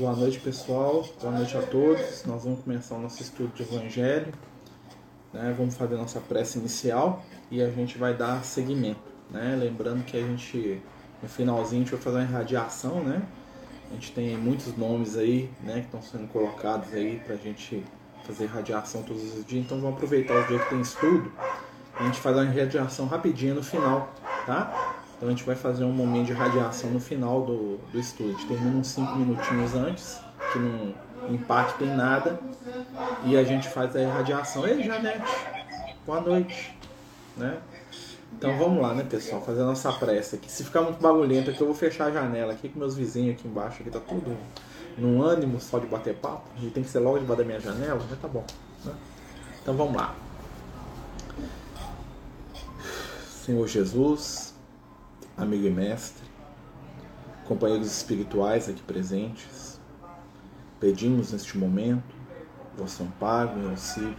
Boa noite, pessoal. Boa noite a todos. Nós vamos começar o nosso estudo de Evangelho. Né? Vamos fazer nossa prece inicial e a gente vai dar seguimento. Né? Lembrando que a gente, no finalzinho, a gente vai fazer uma irradiação. Né? A gente tem muitos nomes aí né, que estão sendo colocados aí para a gente fazer irradiação todos os dias. Então vamos aproveitar o dia que tem estudo. A gente faz uma irradiação rapidinha no final, tá? Então a gente vai fazer um momento de radiação no final do, do gente termina uns 5 minutinhos antes, que não impacta em nada. E a gente faz a irradiação. Ei, Janete, boa noite. Né? Então vamos lá, né, pessoal? Fazer a nossa prece aqui. Se ficar muito bagulhento aqui, eu vou fechar a janela aqui com meus vizinhos aqui embaixo. Aqui tá tudo num ânimo só de bater papo. E tem que ser logo debaixo da minha janela, mas tá bom. Né? Então vamos lá. Senhor Jesus, amigo e mestre, companheiros espirituais aqui presentes, pedimos neste momento vosso amparo e auxílio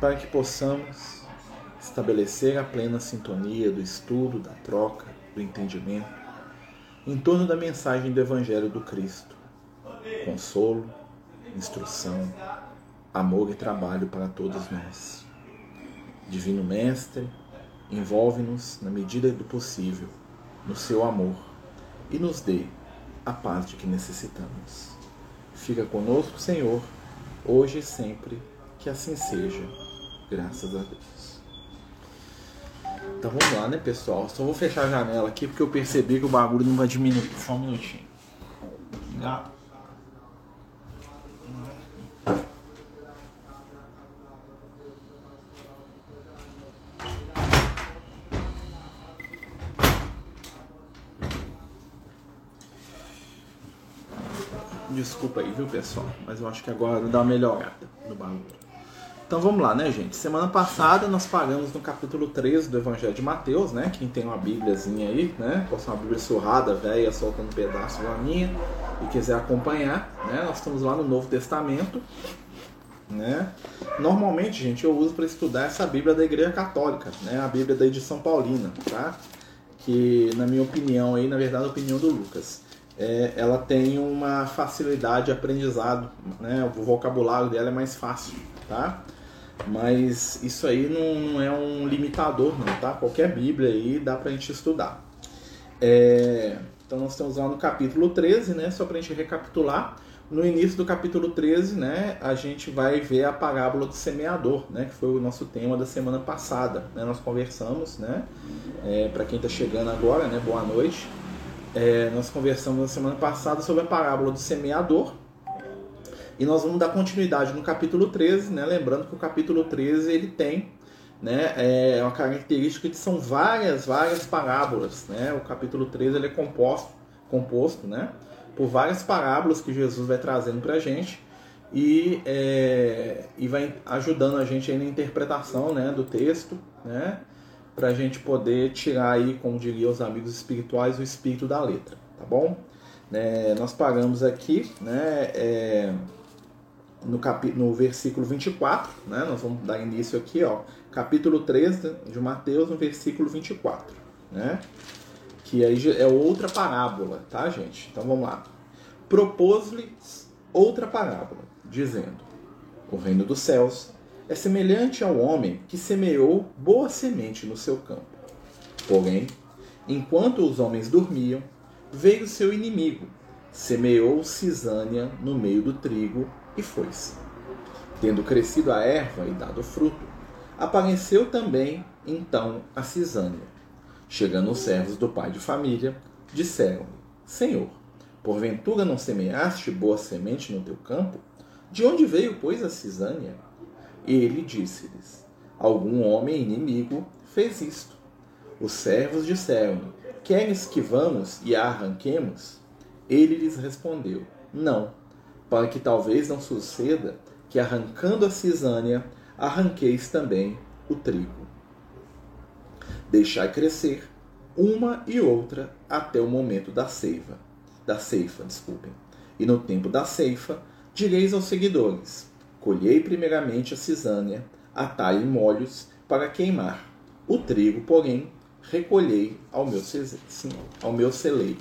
para que possamos estabelecer a plena sintonia do estudo, da troca, do entendimento em torno da mensagem do Evangelho do Cristo. Consolo, instrução, amor e trabalho para todos nós. Divino Mestre, Envolve-nos, na medida do possível, no seu amor e nos dê a paz de que necessitamos. Fica conosco, Senhor, hoje e sempre, que assim seja, graças a Deus. Então vamos lá, né, pessoal? Só vou fechar a janela aqui porque eu percebi que o bagulho não vai diminuir. Só um minutinho. Obrigado. Desculpa aí, viu, pessoal? Mas eu acho que agora dá uma melhorada no bagulho. Então vamos lá, né, gente? Semana passada nós paramos no capítulo 13 do Evangelho de Mateus, né? Quem tem uma bíbliazinha aí, né? Ser uma bíblia surrada, velha, soltando um pedaço igual a minha, e quiser acompanhar, né? Nós estamos lá no Novo Testamento, né? Normalmente, gente, eu uso para estudar essa Bíblia da Igreja Católica, né? A Bíblia da edição Paulina, tá? Que, na minha opinião, aí, na verdade, a opinião do Lucas, é, ela tem uma facilidade de aprendizado, né? O vocabulário dela é mais fácil, tá? Mas isso aí não, não é um limitador, não, tá? Qualquer Bíblia aí dá pra gente estudar. É, então nós estamos lá no capítulo 13, né? Só pra gente recapitular. No início do capítulo 13, né, a gente vai ver a parábola do semeador, né, que foi o nosso tema da semana passada. Né? Nós conversamos, né, é, para quem está chegando agora, né, boa noite. É, nós conversamos na semana passada sobre a parábola do semeador. E nós vamos dar continuidade no capítulo 13, né? lembrando que o capítulo 13 ele tem né, é uma característica que são várias, várias parábolas. Né? O capítulo 13 ele é composto, composto né, por várias parábolas que Jesus vai trazendo para a gente e, é, e vai ajudando a gente na interpretação né, do texto. Né? Para a gente poder tirar aí, como diriam os amigos espirituais, o espírito da letra, tá bom? É, nós paramos aqui, né, é, no, capi no versículo 24, né, nós vamos dar início aqui, ó, capítulo 13 de Mateus, no versículo 24, né, que aí é outra parábola, tá, gente? Então vamos lá. Propôs-lhes outra parábola, dizendo: O reino dos céus é semelhante ao homem que semeou boa semente no seu campo. Porém, enquanto os homens dormiam, veio seu inimigo, semeou cisânia no meio do trigo e foi-se. Tendo crescido a erva e dado fruto, apareceu também então a cisânia. Chegando os servos do pai de família, disseram-lhe: Senhor, porventura não semeaste boa semente no teu campo? De onde veio, pois, a cisânia? Ele disse-lhes: Algum homem inimigo fez isto. Os servos disseram: Queres que vamos e a arranquemos? Ele lhes respondeu: Não, para que talvez não suceda que arrancando a cisânia, arranqueis também o trigo. Deixai crescer uma e outra até o momento da ceifa, da ceifa, desculpem. E no tempo da ceifa, direis aos seguidores: Colhei primeiramente a cisânia, atai em molhos para queimar. O trigo, porém, recolhei ao meu, ao meu celeiro.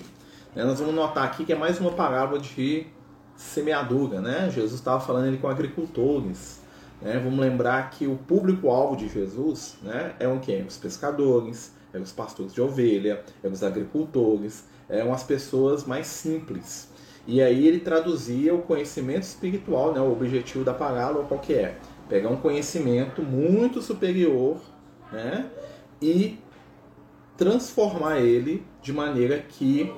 Né, nós vamos notar aqui que é mais uma parábola de semeadura, né? Jesus estava falando ali com agricultores. Né? Vamos lembrar que o público-alvo de Jesus né, é o quê? Os pescadores, é os pastores de ovelha, é os agricultores, eram as pessoas mais simples. E aí ele traduzia o conhecimento espiritual, né, o objetivo da parábola qual que é? Pegar um conhecimento muito superior né, e transformar ele de maneira que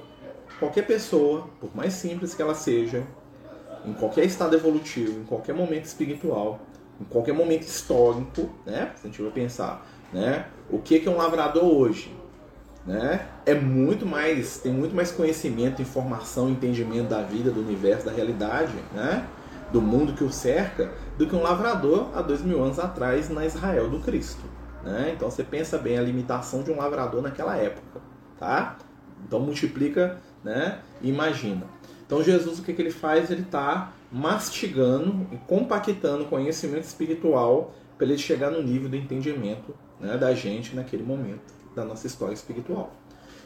qualquer pessoa, por mais simples que ela seja, em qualquer estado evolutivo, em qualquer momento espiritual, em qualquer momento histórico, né? Se a gente vai pensar, né? O que é um lavrador hoje? Né? É muito mais, tem muito mais conhecimento, informação, entendimento da vida, do universo, da realidade, né? Do mundo que o cerca, do que um lavrador há dois mil anos atrás na Israel do Cristo. Né? Então você pensa bem a limitação de um lavrador naquela época, tá? Então multiplica, né? Imagina. Então Jesus o que, que ele faz? Ele está mastigando e compactando conhecimento espiritual para ele chegar no nível do entendimento né, da gente naquele momento da nossa história espiritual.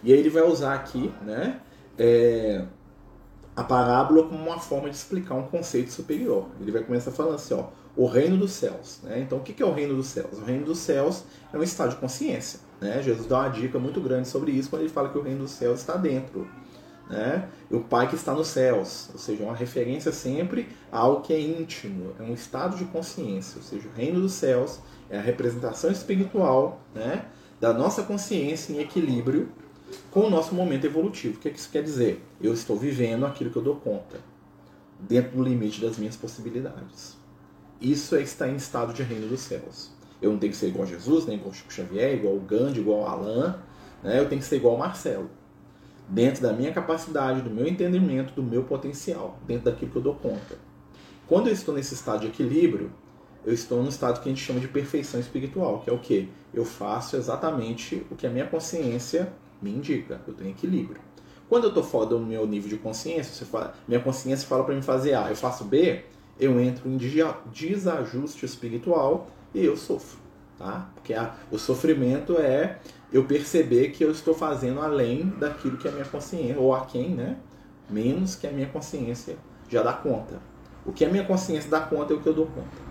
E aí ele vai usar aqui né, é, a parábola como uma forma de explicar um conceito superior. Ele vai começar falando assim, ó, o reino dos céus. Né? Então, o que é o reino dos céus? O reino dos céus é um estado de consciência. Né? Jesus dá uma dica muito grande sobre isso quando ele fala que o reino dos céus está dentro né? E o Pai que está nos céus, ou seja, uma referência sempre a algo que é íntimo, é um estado de consciência, ou seja, o reino dos céus é a representação espiritual né, da nossa consciência em equilíbrio com o nosso momento evolutivo. O que, é que isso quer dizer? Eu estou vivendo aquilo que eu dou conta, dentro do limite das minhas possibilidades. Isso é estar em estado de reino dos céus. Eu não tenho que ser igual a Jesus, nem igual Chico Xavier, igual o Gandhi, igual o Alain, né? eu tenho que ser igual ao Marcelo dentro da minha capacidade, do meu entendimento, do meu potencial, dentro daquilo que eu dou conta. Quando eu estou nesse estado de equilíbrio, eu estou no estado que a gente chama de perfeição espiritual, que é o que? Eu faço exatamente o que a minha consciência me indica. Eu tenho equilíbrio. Quando eu estou fora do meu nível de consciência, fala, minha consciência fala para mim fazer A, eu faço B, eu entro em desajuste espiritual e eu sofro. Tá? Porque a, o sofrimento é eu perceber que eu estou fazendo além daquilo que a minha consciência, ou a quem, né? Menos que a minha consciência já dá conta. O que a minha consciência dá conta é o que eu dou conta.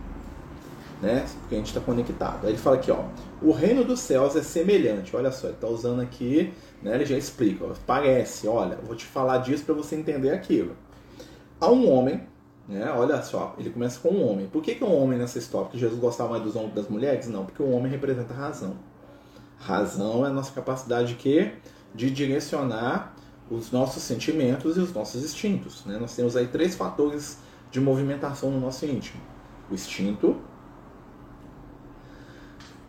Né? Porque a gente está conectado. Aí ele fala aqui, ó, o reino dos céus é semelhante. Olha só, ele está usando aqui, né? Ele já explica. Ó, parece, olha, vou te falar disso para você entender aquilo. Há um homem, né? Olha só, ele começa com um homem. Por que, que um homem nessa história? Porque Jesus gostava mais dos homens das mulheres? Não, porque o homem representa a razão. Razão é a nossa capacidade de quê? De direcionar os nossos sentimentos e os nossos instintos. Né? Nós temos aí três fatores de movimentação no nosso íntimo: o instinto,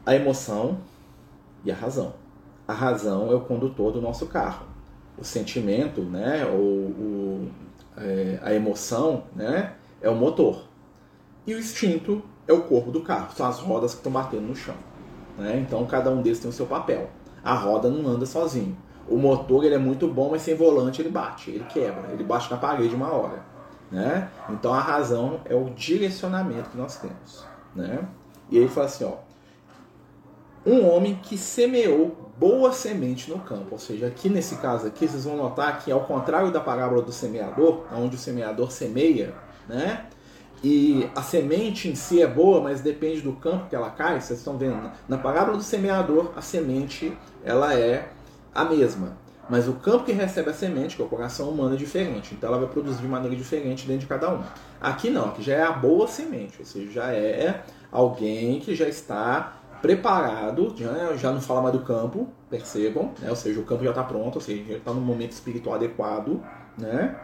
a emoção e a razão. A razão é o condutor do nosso carro. O sentimento, né, o, o é, a emoção, né, é o motor. E o instinto é o corpo do carro, são as rodas que estão batendo no chão. Né? Então cada um deles tem o seu papel. A roda não anda sozinho. O motor ele é muito bom, mas sem volante ele bate, ele quebra, ele bate na parede uma hora. Né? Então a razão é o direcionamento que nós temos. Né? E ele fala assim: ó, um homem que semeou boa semente no campo. Ou seja, aqui nesse caso aqui, vocês vão notar que ao contrário da parábola do semeador, onde o semeador semeia, né? E a semente em si é boa, mas depende do campo que ela cai. Vocês estão vendo? Na parábola do semeador, a semente ela é a mesma. Mas o campo que recebe a semente, que é o coração humano, é diferente. Então ela vai produzir de maneira diferente dentro de cada um. Aqui não, aqui já é a boa semente, ou seja, já é alguém que já está preparado, já, já não fala mais do campo, percebam, né? ou seja, o campo já está pronto, ou seja, já está no momento espiritual adequado, né?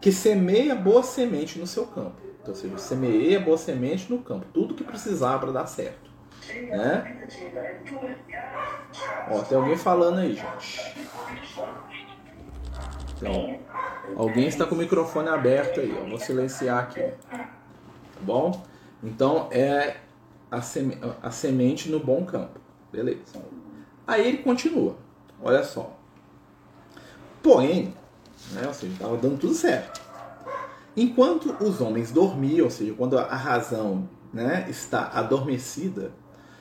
que semeia boa semente no seu campo. Então, ou seja, semeia boa semente no campo. Tudo que precisar para dar certo. Né? Ó, tem alguém falando aí, gente. Então, alguém está com o microfone aberto aí. Eu vou silenciar aqui. Tá bom? Então, é a, seme a semente no bom campo. Beleza. Aí ele continua. Olha só. Porém, né, ou seja, estava dando tudo certo. Enquanto os homens dormiam, ou seja, quando a razão né, está adormecida,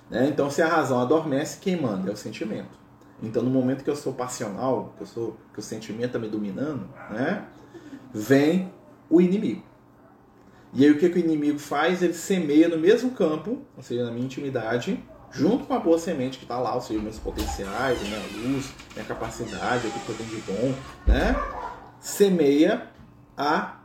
né, então se a razão adormece, quem manda? É o sentimento. Então no momento que eu sou passional, que, eu sou, que o sentimento está me dominando, né, vem o inimigo. E aí o que, que o inimigo faz? Ele semeia no mesmo campo, ou seja, na minha intimidade, junto com a boa semente que está lá, ou seja, meus potenciais, a minha luz, minha capacidade, o que eu tenho de bom, né? Semeia a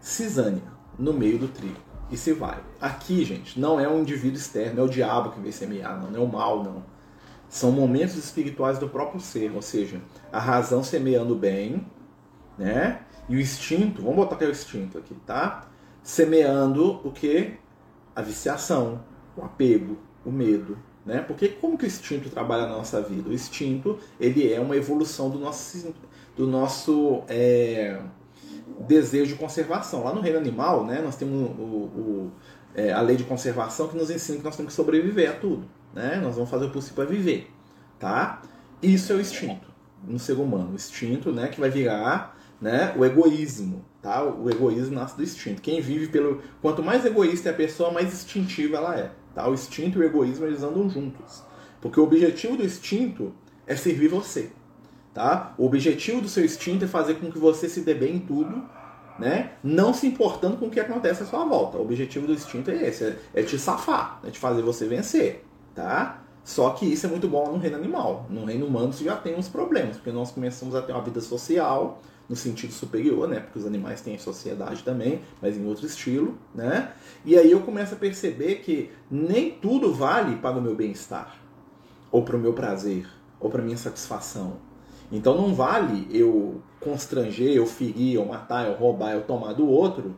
cisânia no meio do trigo. E se vai. Aqui, gente, não é um indivíduo externo, é o diabo que vem semear, não, não é o mal, não. São momentos espirituais do próprio ser, ou seja, a razão semeando bem, né? E o instinto, vamos botar aqui o instinto aqui, tá? Semeando o que? A viciação, o apego, o medo, né? Porque como que o instinto trabalha na nossa vida? O instinto, ele é uma evolução do nosso, do nosso é, desejo de conservação. Lá no reino animal, né? Nós temos o, o é, a lei de conservação que nos ensina que nós temos que sobreviver a tudo né? Nós vamos fazer o possível para viver, tá? Isso é o instinto no ser humano, o instinto, né, que vai virar, né, o egoísmo, tá? O egoísmo nasce do instinto. Quem vive pelo quanto mais egoísta é a pessoa, mais instintiva ela é, tá? O instinto e o egoísmo eles andam juntos. Porque o objetivo do instinto é servir você, tá? O objetivo do seu instinto é fazer com que você se dê bem em tudo, né? Não se importando com o que acontece à sua volta. O objetivo do instinto é esse, é, é te safar, é te fazer você vencer tá? Só que isso é muito bom no reino animal. No reino humano você já tem uns problemas, porque nós começamos a ter uma vida social no sentido superior, né? Porque os animais têm sociedade também, mas em outro estilo, né? E aí eu começo a perceber que nem tudo vale para o meu bem-estar, ou para o meu prazer, ou para minha satisfação. Então não vale eu constranger, eu ferir, eu matar, eu roubar, eu tomar do outro,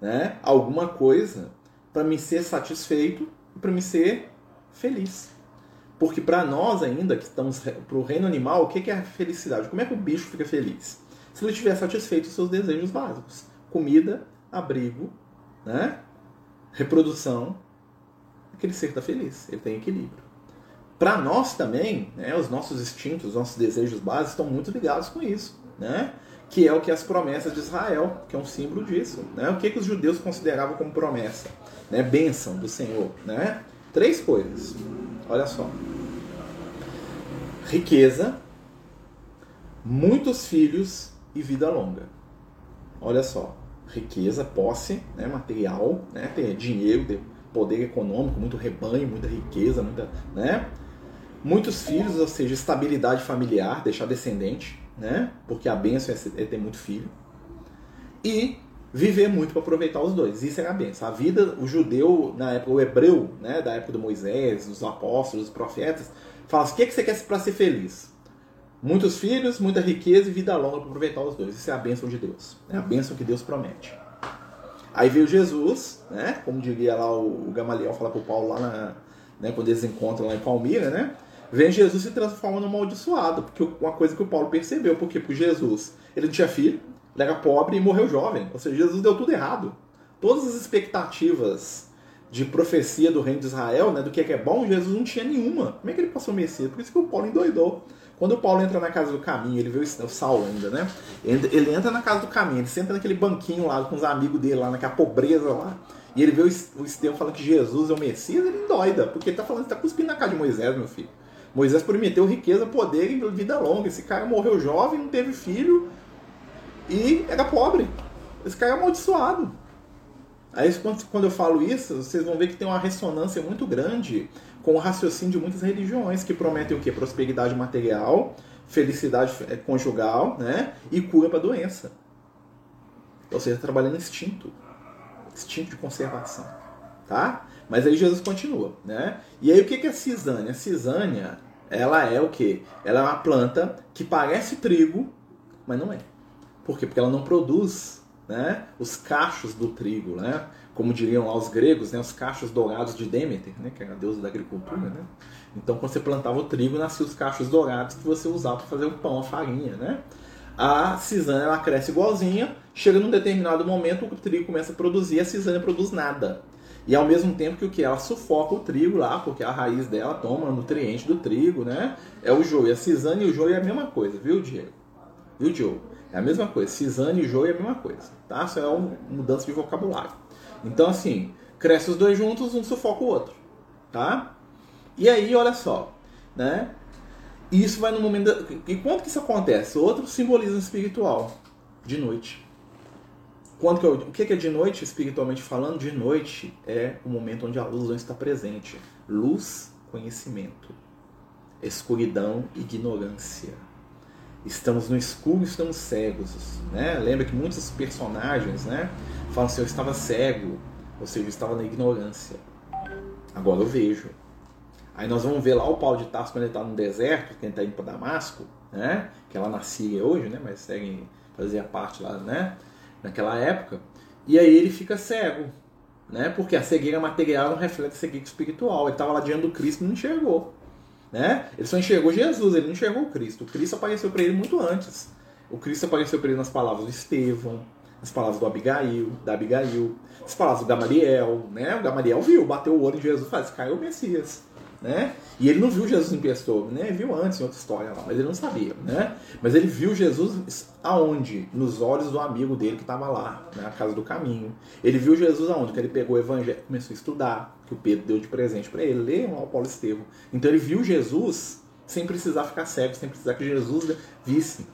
né? Alguma coisa para me ser satisfeito e para me ser feliz. Porque para nós ainda, que estamos para o reino animal, o que é a felicidade? Como é que o bicho fica feliz? Se ele tiver satisfeito os seus desejos básicos. Comida, abrigo, né? reprodução, aquele ser está feliz, ele tem equilíbrio. Para nós também, né, os nossos instintos, os nossos desejos básicos estão muito ligados com isso. Né? que é o que as promessas de Israel, que é um símbolo disso. Né? O que, que os judeus consideravam como promessa? Né? Bênção do Senhor. Né? Três coisas. Olha só. Riqueza, muitos filhos e vida longa. Olha só. Riqueza, posse, né, material, né, ter dinheiro, ter poder econômico, muito rebanho, muita riqueza, muita, né? Muitos filhos, ou seja, estabilidade familiar, deixar descendente, né? Porque a bênção é ter muito filho. E viver muito para aproveitar os dois. Isso é a benção. A vida, o judeu, na época, o hebreu, né, da época do Moisés, dos apóstolos, dos profetas, fala assim: o que, é que você quer para ser feliz? Muitos filhos, muita riqueza e vida longa para aproveitar os dois. Isso é a bênção de Deus. É a bênção que Deus promete. Aí veio Jesus, né? Como diria lá o Gamaliel fala para o Paulo lá na, né, quando eles encontram lá em Palmira, né? Vem Jesus se transforma num amaldiçoado, porque uma coisa que o Paulo percebeu, porque por Jesus, ele não tinha filho, ele era pobre e morreu jovem. Ou seja, Jesus deu tudo errado. Todas as expectativas de profecia do reino de Israel, né, do que é, que é bom, Jesus não tinha nenhuma. Como é que ele passou o Messias? Por isso que o Paulo endoidou. Quando o Paulo entra na casa do caminho, ele vê o Saulo ainda, né? Ele entra na casa do caminho, ele senta naquele banquinho lá com os amigos dele lá, naquela pobreza lá. E ele vê o Estevão falando que Jesus é o Messias, ele endoida, porque ele tá falando, ele tá cuspindo na casa de Moisés, meu filho. Moisés prometeu riqueza, poder e vida longa. Esse cara morreu jovem, não teve filho, e era pobre. Esse cara é amaldiçoado. Aí quando eu falo isso, vocês vão ver que tem uma ressonância muito grande com o raciocínio de muitas religiões que prometem o quê? Prosperidade material, felicidade é, conjugal, né? E cura para doença. Ou seja, trabalhando instinto. Instinto de conservação. Tá? Mas aí Jesus continua, né? E aí o que é a cisânia? A cisânia, ela é o quê? Ela é uma planta que parece trigo, mas não é. Por quê? Porque ela não produz né, os cachos do trigo, né? como diriam lá os gregos, né, os cachos dourados de Deméter, né, que era a deusa da agricultura. Né? Então, quando você plantava o trigo, nasciam os cachos dourados que você usava para fazer o pão, a farinha. Né? A cisânia ela cresce igualzinha, chega num determinado momento, o trigo começa a produzir, a cisânia produz nada. E ao mesmo tempo que o que ela sufoca o trigo lá, porque a raiz dela toma nutriente do trigo, né? É o joio. A cisânia e o joio é a mesma coisa, viu, Diego? Viu, Diogo? É a mesma coisa. Cisane e joio é a mesma coisa. Tá? Isso é uma mudança de vocabulário. Então, assim, cresce os dois juntos, um sufoca o outro. Tá? E aí, olha só. Né? Isso vai no momento. E quando que isso acontece? Outro simbolismo espiritual. De noite. quando que eu, o que é de noite, espiritualmente falando? De noite é o momento onde a luz não está presente. Luz, conhecimento. Escuridão, ignorância. Estamos no escuro, estamos cegos. Né? Lembra que muitos personagens né, falam assim: eu estava cego, ou seja, eu estava na ignorância. Agora eu vejo. Aí nós vamos ver lá o Paulo de Tarso quando ele está no deserto, que ele está indo para Damasco, né? que é lá na Síria hoje, né? mas segue, fazia parte lá, né? naquela época, e aí ele fica cego, né? Porque a cegueira material não reflete a cegueira espiritual. Ele estava lá diante do Cristo e não enxergou, né? Ele só enxergou Jesus, ele não enxergou o Cristo. O Cristo apareceu para ele muito antes. O Cristo apareceu para ele nas palavras do Estevão, nas palavras do Abigail, da Abigail, as palavras do Gamaliel, né? O Gamaliel viu, bateu o olho em Jesus falou: caiu o Messias né? E ele não viu Jesus em pessoa, né? Viu antes em outra história lá, mas ele não sabia, né? Mas ele viu Jesus aonde? Nos olhos do amigo dele que estava lá, na casa do caminho. Ele viu Jesus aonde? Que ele pegou o evangelho, começou a estudar, que o Pedro deu de presente para ele, leiam lá o Paulo Estevam. Então ele viu Jesus sem precisar ficar cego, sem precisar que Jesus visse.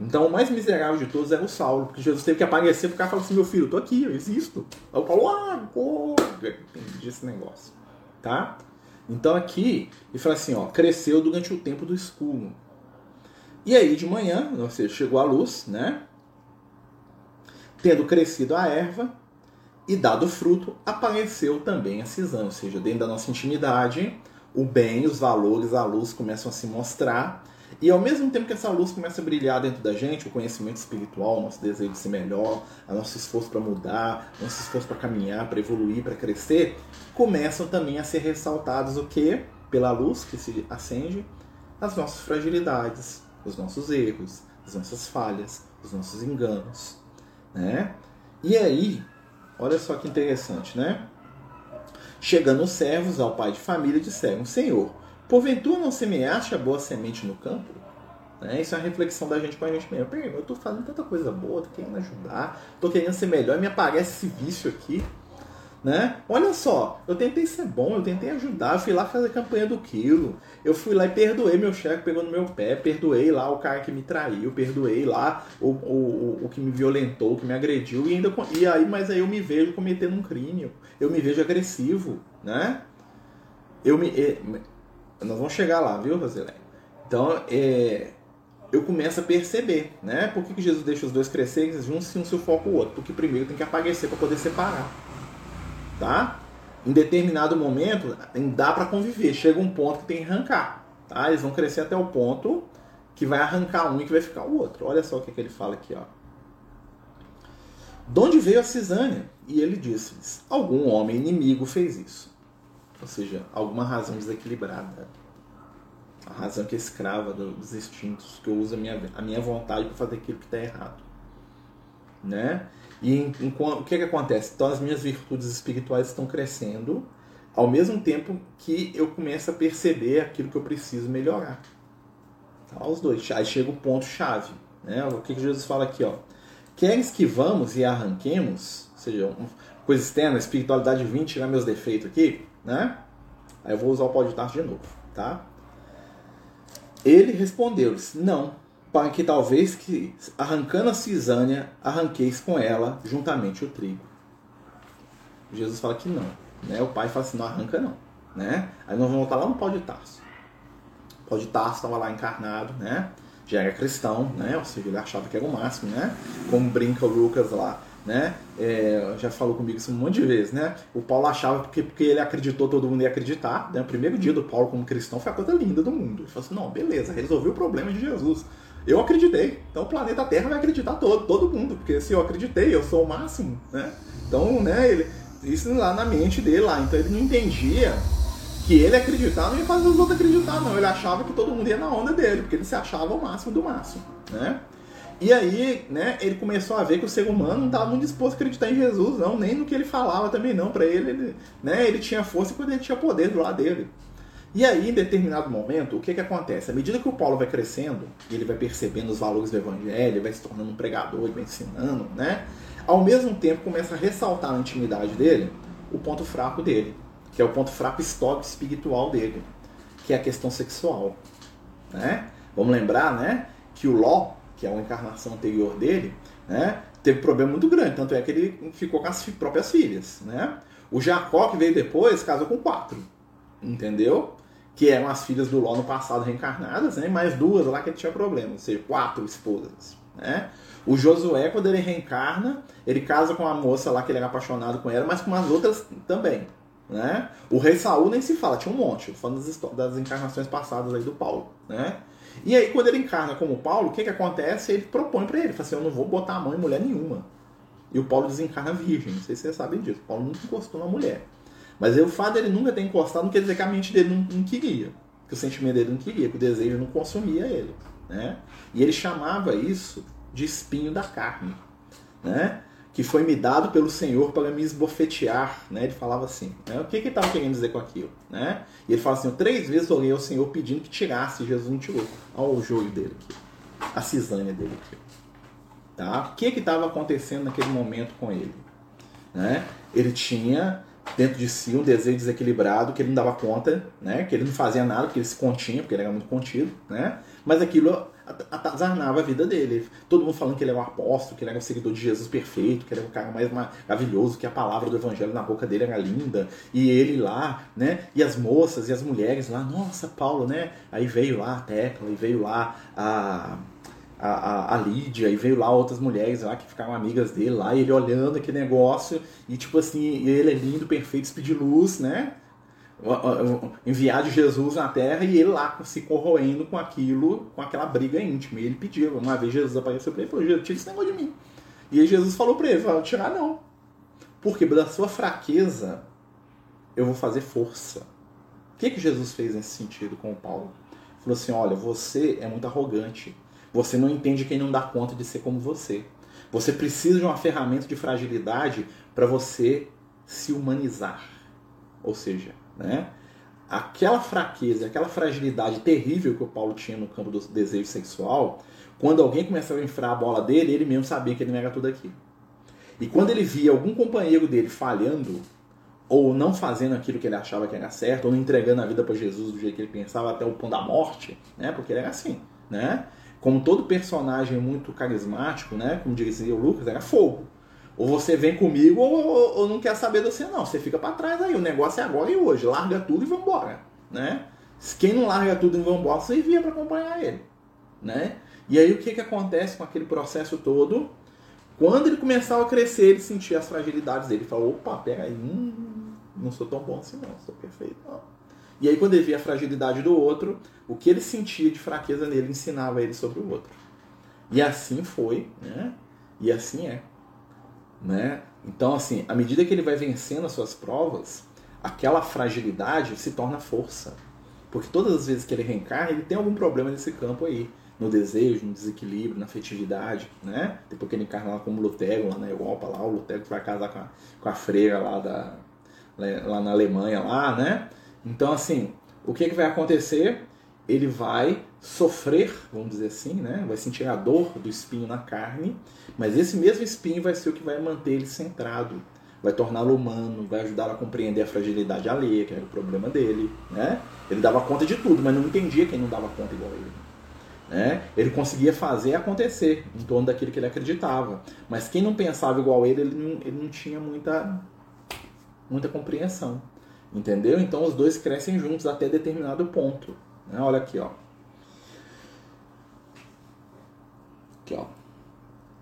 Então o mais miserável de todos era o Saulo, porque Jesus teve que aparecer e ficar falando assim, meu filho, eu tô aqui, eu existo. Aí o Paulo, ah, pô, entendi esse negócio, tá? Então aqui ele fala assim, ó, cresceu durante o tempo do escuro. E aí de manhã, ou seja, chegou a luz, né? Tendo crescido a erva e dado fruto, apareceu também a cisão, ou seja, dentro da nossa intimidade, o bem, os valores, a luz começam a se mostrar. E ao mesmo tempo que essa luz começa a brilhar dentro da gente, o conhecimento espiritual, o nosso desejo de ser melhor, o nosso esforço para mudar, o nosso esforço para caminhar, para evoluir, para crescer, começam também a ser ressaltados o que? Pela luz que se acende, as nossas fragilidades, os nossos erros, as nossas falhas, os nossos enganos, né? E aí, olha só que interessante, né? Chegando os servos ao pai de família disseram: Senhor, porventura não semeaste a boa semente no campo? Né? Isso é uma reflexão da gente com a gente mesmo. Eu estou fazendo tanta coisa boa, estou querendo ajudar, estou querendo ser melhor, e me aparece esse vício aqui. Né? Olha só, eu tentei ser bom, eu tentei ajudar, eu fui lá fazer campanha do quilo, eu fui lá e perdoei meu chefe pegou no meu pé, perdoei lá o cara que me traiu, perdoei lá o, o, o, que me violentou, o que me agrediu, e ainda e aí, mas aí eu me vejo cometendo um crime, eu me vejo agressivo, né? Eu me. nós vamos chegar lá, viu, Rosilé? Então, é, eu começo a perceber, né? Por que, que Jesus deixa os dois crescerem juntos se um sufoca o outro? Porque primeiro tem que aparecer para poder separar tá? Em determinado momento, dá para conviver. Chega um ponto que tem que arrancar, tá? Eles vão crescer até o ponto que vai arrancar um e que vai ficar o outro. Olha só o que, que ele fala aqui, ó. De onde veio a cisânia? E ele disse: algum homem inimigo fez isso. Ou seja, alguma razão desequilibrada. A razão que é escrava dos instintos, que eu uso a minha, a minha vontade para fazer aquilo que está errado. Né? E em, em, o que, que acontece? Então as minhas virtudes espirituais estão crescendo, ao mesmo tempo que eu começo a perceber aquilo que eu preciso melhorar. Tá? Os dois. Aí chega o ponto chave. Né? O que, que Jesus fala aqui? Ó? Queres que vamos e arranquemos, ou seja, uma coisa externa, espiritualidade 20, tirar meus defeitos aqui, né? Aí eu vou usar o pó de tarde de novo, tá? Ele respondeu-lhes, não, para que talvez que, arrancando a cisânia, arranqueis com ela juntamente o trigo. Jesus fala que não. Né? O pai fala assim, não arranca não. Né? Aí nós vamos voltar lá no pau de Tarso. O pau de Tarso estava lá encarnado, né? já era cristão, né? ou seja, ele achava que era o máximo, né? como brinca o Lucas lá. Né? É, já falou comigo isso um monte de vezes, né? O Paulo achava que porque ele acreditou, todo mundo ia acreditar. Né? O primeiro dia do Paulo como cristão foi a coisa linda do mundo. Ele falou assim: não, beleza, resolveu o problema de Jesus. Eu acreditei. Então o planeta Terra vai acreditar todo, todo mundo, porque se eu acreditei, eu sou o máximo, né? Então, né, ele, isso lá na mente dele lá. Então ele não entendia que ele acreditar não ia fazer os outros acreditar, não. Ele achava que todo mundo ia na onda dele, porque ele se achava o máximo do máximo, né? E aí, né, ele começou a ver que o ser humano não estava muito disposto a acreditar em Jesus, não, nem no que ele falava também não. Para ele, ele, né, ele tinha força quando ele tinha poder do lado dele. E aí, em determinado momento, o que, que acontece? À medida que o Paulo vai crescendo, e ele vai percebendo os valores do evangelho, vai se tornando um pregador, ele vai ensinando, né? Ao mesmo tempo, começa a ressaltar na intimidade dele o ponto fraco dele, que é o ponto fraco histórico espiritual dele, que é a questão sexual, né? Vamos lembrar, né, que o Ló, que é uma encarnação anterior dele, né, teve problema muito grande, tanto é que ele ficou com as próprias filhas, né? O Jacó, que veio depois, casou com quatro, entendeu? Que eram as filhas do Ló no passado reencarnadas, né? Mais duas lá que ele tinha problema, ou seja, quatro esposas, né? O Josué, quando ele reencarna, ele casa com a moça lá que ele era apaixonado com ela, mas com as outras também, né? O rei Saul nem se fala, tinha um monte, falando das, das encarnações passadas aí do Paulo, né? E aí, quando ele encarna como Paulo, o que, que acontece? Ele propõe para ele, fala assim, eu não vou botar a mão em mulher nenhuma. E o Paulo desencarna virgem, não sei se vocês sabem disso. O Paulo nunca encostou na mulher. Mas aí, o fato dele nunca ter encostado não quer dizer que a mente dele não, não queria. Que o sentimento dele não queria, que o desejo não consumia ele. Né? E ele chamava isso de espinho da carne. Né? que foi me dado pelo Senhor para me esbofetear, né? Ele falava assim, né? O que que ele estava querendo dizer com aquilo, né? E ele fala assim, três vezes orei ao Senhor pedindo que tirasse, Jesus não tirou. Olha o joio dele aqui, a cisânia dele aqui. Tá? O que estava acontecendo naquele momento com ele? Né? Ele tinha dentro de si um desejo desequilibrado que ele não dava conta, né? Que ele não fazia nada, porque ele se continha, porque ele era muito contido, né? Mas aquilo atazanava a vida dele. Todo mundo falando que ele era um apóstolo, que ele era um seguidor de Jesus perfeito, que ele era o cara mais maravilhoso, que a palavra do evangelho na boca dele era linda. E ele lá, né? E as moças e as mulheres lá, nossa, Paulo, né? Aí veio lá a Tecla, e veio lá a a, a, a, Lídia, e veio lá outras mulheres lá que ficaram amigas dele lá, e ele olhando aquele negócio, e tipo assim, ele é lindo, perfeito, speed luz, né? enviar de Jesus na terra e ele lá se corroendo com aquilo, com aquela briga íntima. E ele pediu, uma vez Jesus apareceu para ele e falou: Jesus, tira esse negócio de mim. E aí Jesus falou para ele: falou, tirar não. Porque da sua fraqueza eu vou fazer força. O que, que Jesus fez nesse sentido com o Paulo? Falou assim: olha, você é muito arrogante. Você não entende quem não dá conta de ser como você. Você precisa de uma ferramenta de fragilidade para você se humanizar. Ou seja, né? Aquela fraqueza, aquela fragilidade terrível que o Paulo tinha no campo do desejo sexual, quando alguém começava a infrar a bola dele, ele mesmo sabia que ele não era tudo aquilo. E quando ele via algum companheiro dele falhando, ou não fazendo aquilo que ele achava que era certo, ou não entregando a vida para Jesus do jeito que ele pensava até o ponto da morte, né? Porque ele era assim, né? Como todo personagem muito carismático, né? Como dizia o Lucas, era fogo. Ou você vem comigo ou, ou, ou não quer saber de você, não. Você fica para trás aí. O negócio é agora e hoje. Larga tudo e vambora. Né? Quem não larga tudo e vambora, você via para acompanhar ele. Né? E aí o que, que acontece com aquele processo todo? Quando ele começava a crescer, ele sentia as fragilidades dele. Ele falou, opa, pega aí, hum, não sou tão bom assim não, sou perfeito não. E aí quando ele via a fragilidade do outro, o que ele sentia de fraqueza nele ensinava ele sobre o outro. E assim foi, né? E assim é. Né? Então, assim, à medida que ele vai vencendo as suas provas, aquela fragilidade se torna força. Porque todas as vezes que ele reencarna, ele tem algum problema nesse campo aí. No desejo, no desequilíbrio, na afetividade, né? Depois que ele encarna lá como Lutero, lá na Europa, lá, o Lutero vai casar com a, com a freira lá, da, lá na Alemanha, lá, né? Então, assim, o que, que vai acontecer? Ele vai sofrer, vamos dizer assim, né? vai sentir a dor do espinho na carne, mas esse mesmo espinho vai ser o que vai manter ele centrado, vai torná-lo humano, vai ajudá-lo a compreender a fragilidade alheia, que era o problema dele. Né? Ele dava conta de tudo, mas não entendia quem não dava conta igual ele. Né? Ele conseguia fazer acontecer em torno daquilo que ele acreditava, mas quem não pensava igual ele, ele não, ele não tinha muita, muita compreensão. Entendeu? Então os dois crescem juntos até determinado ponto. Né? Olha aqui, ó. Aqui, ó.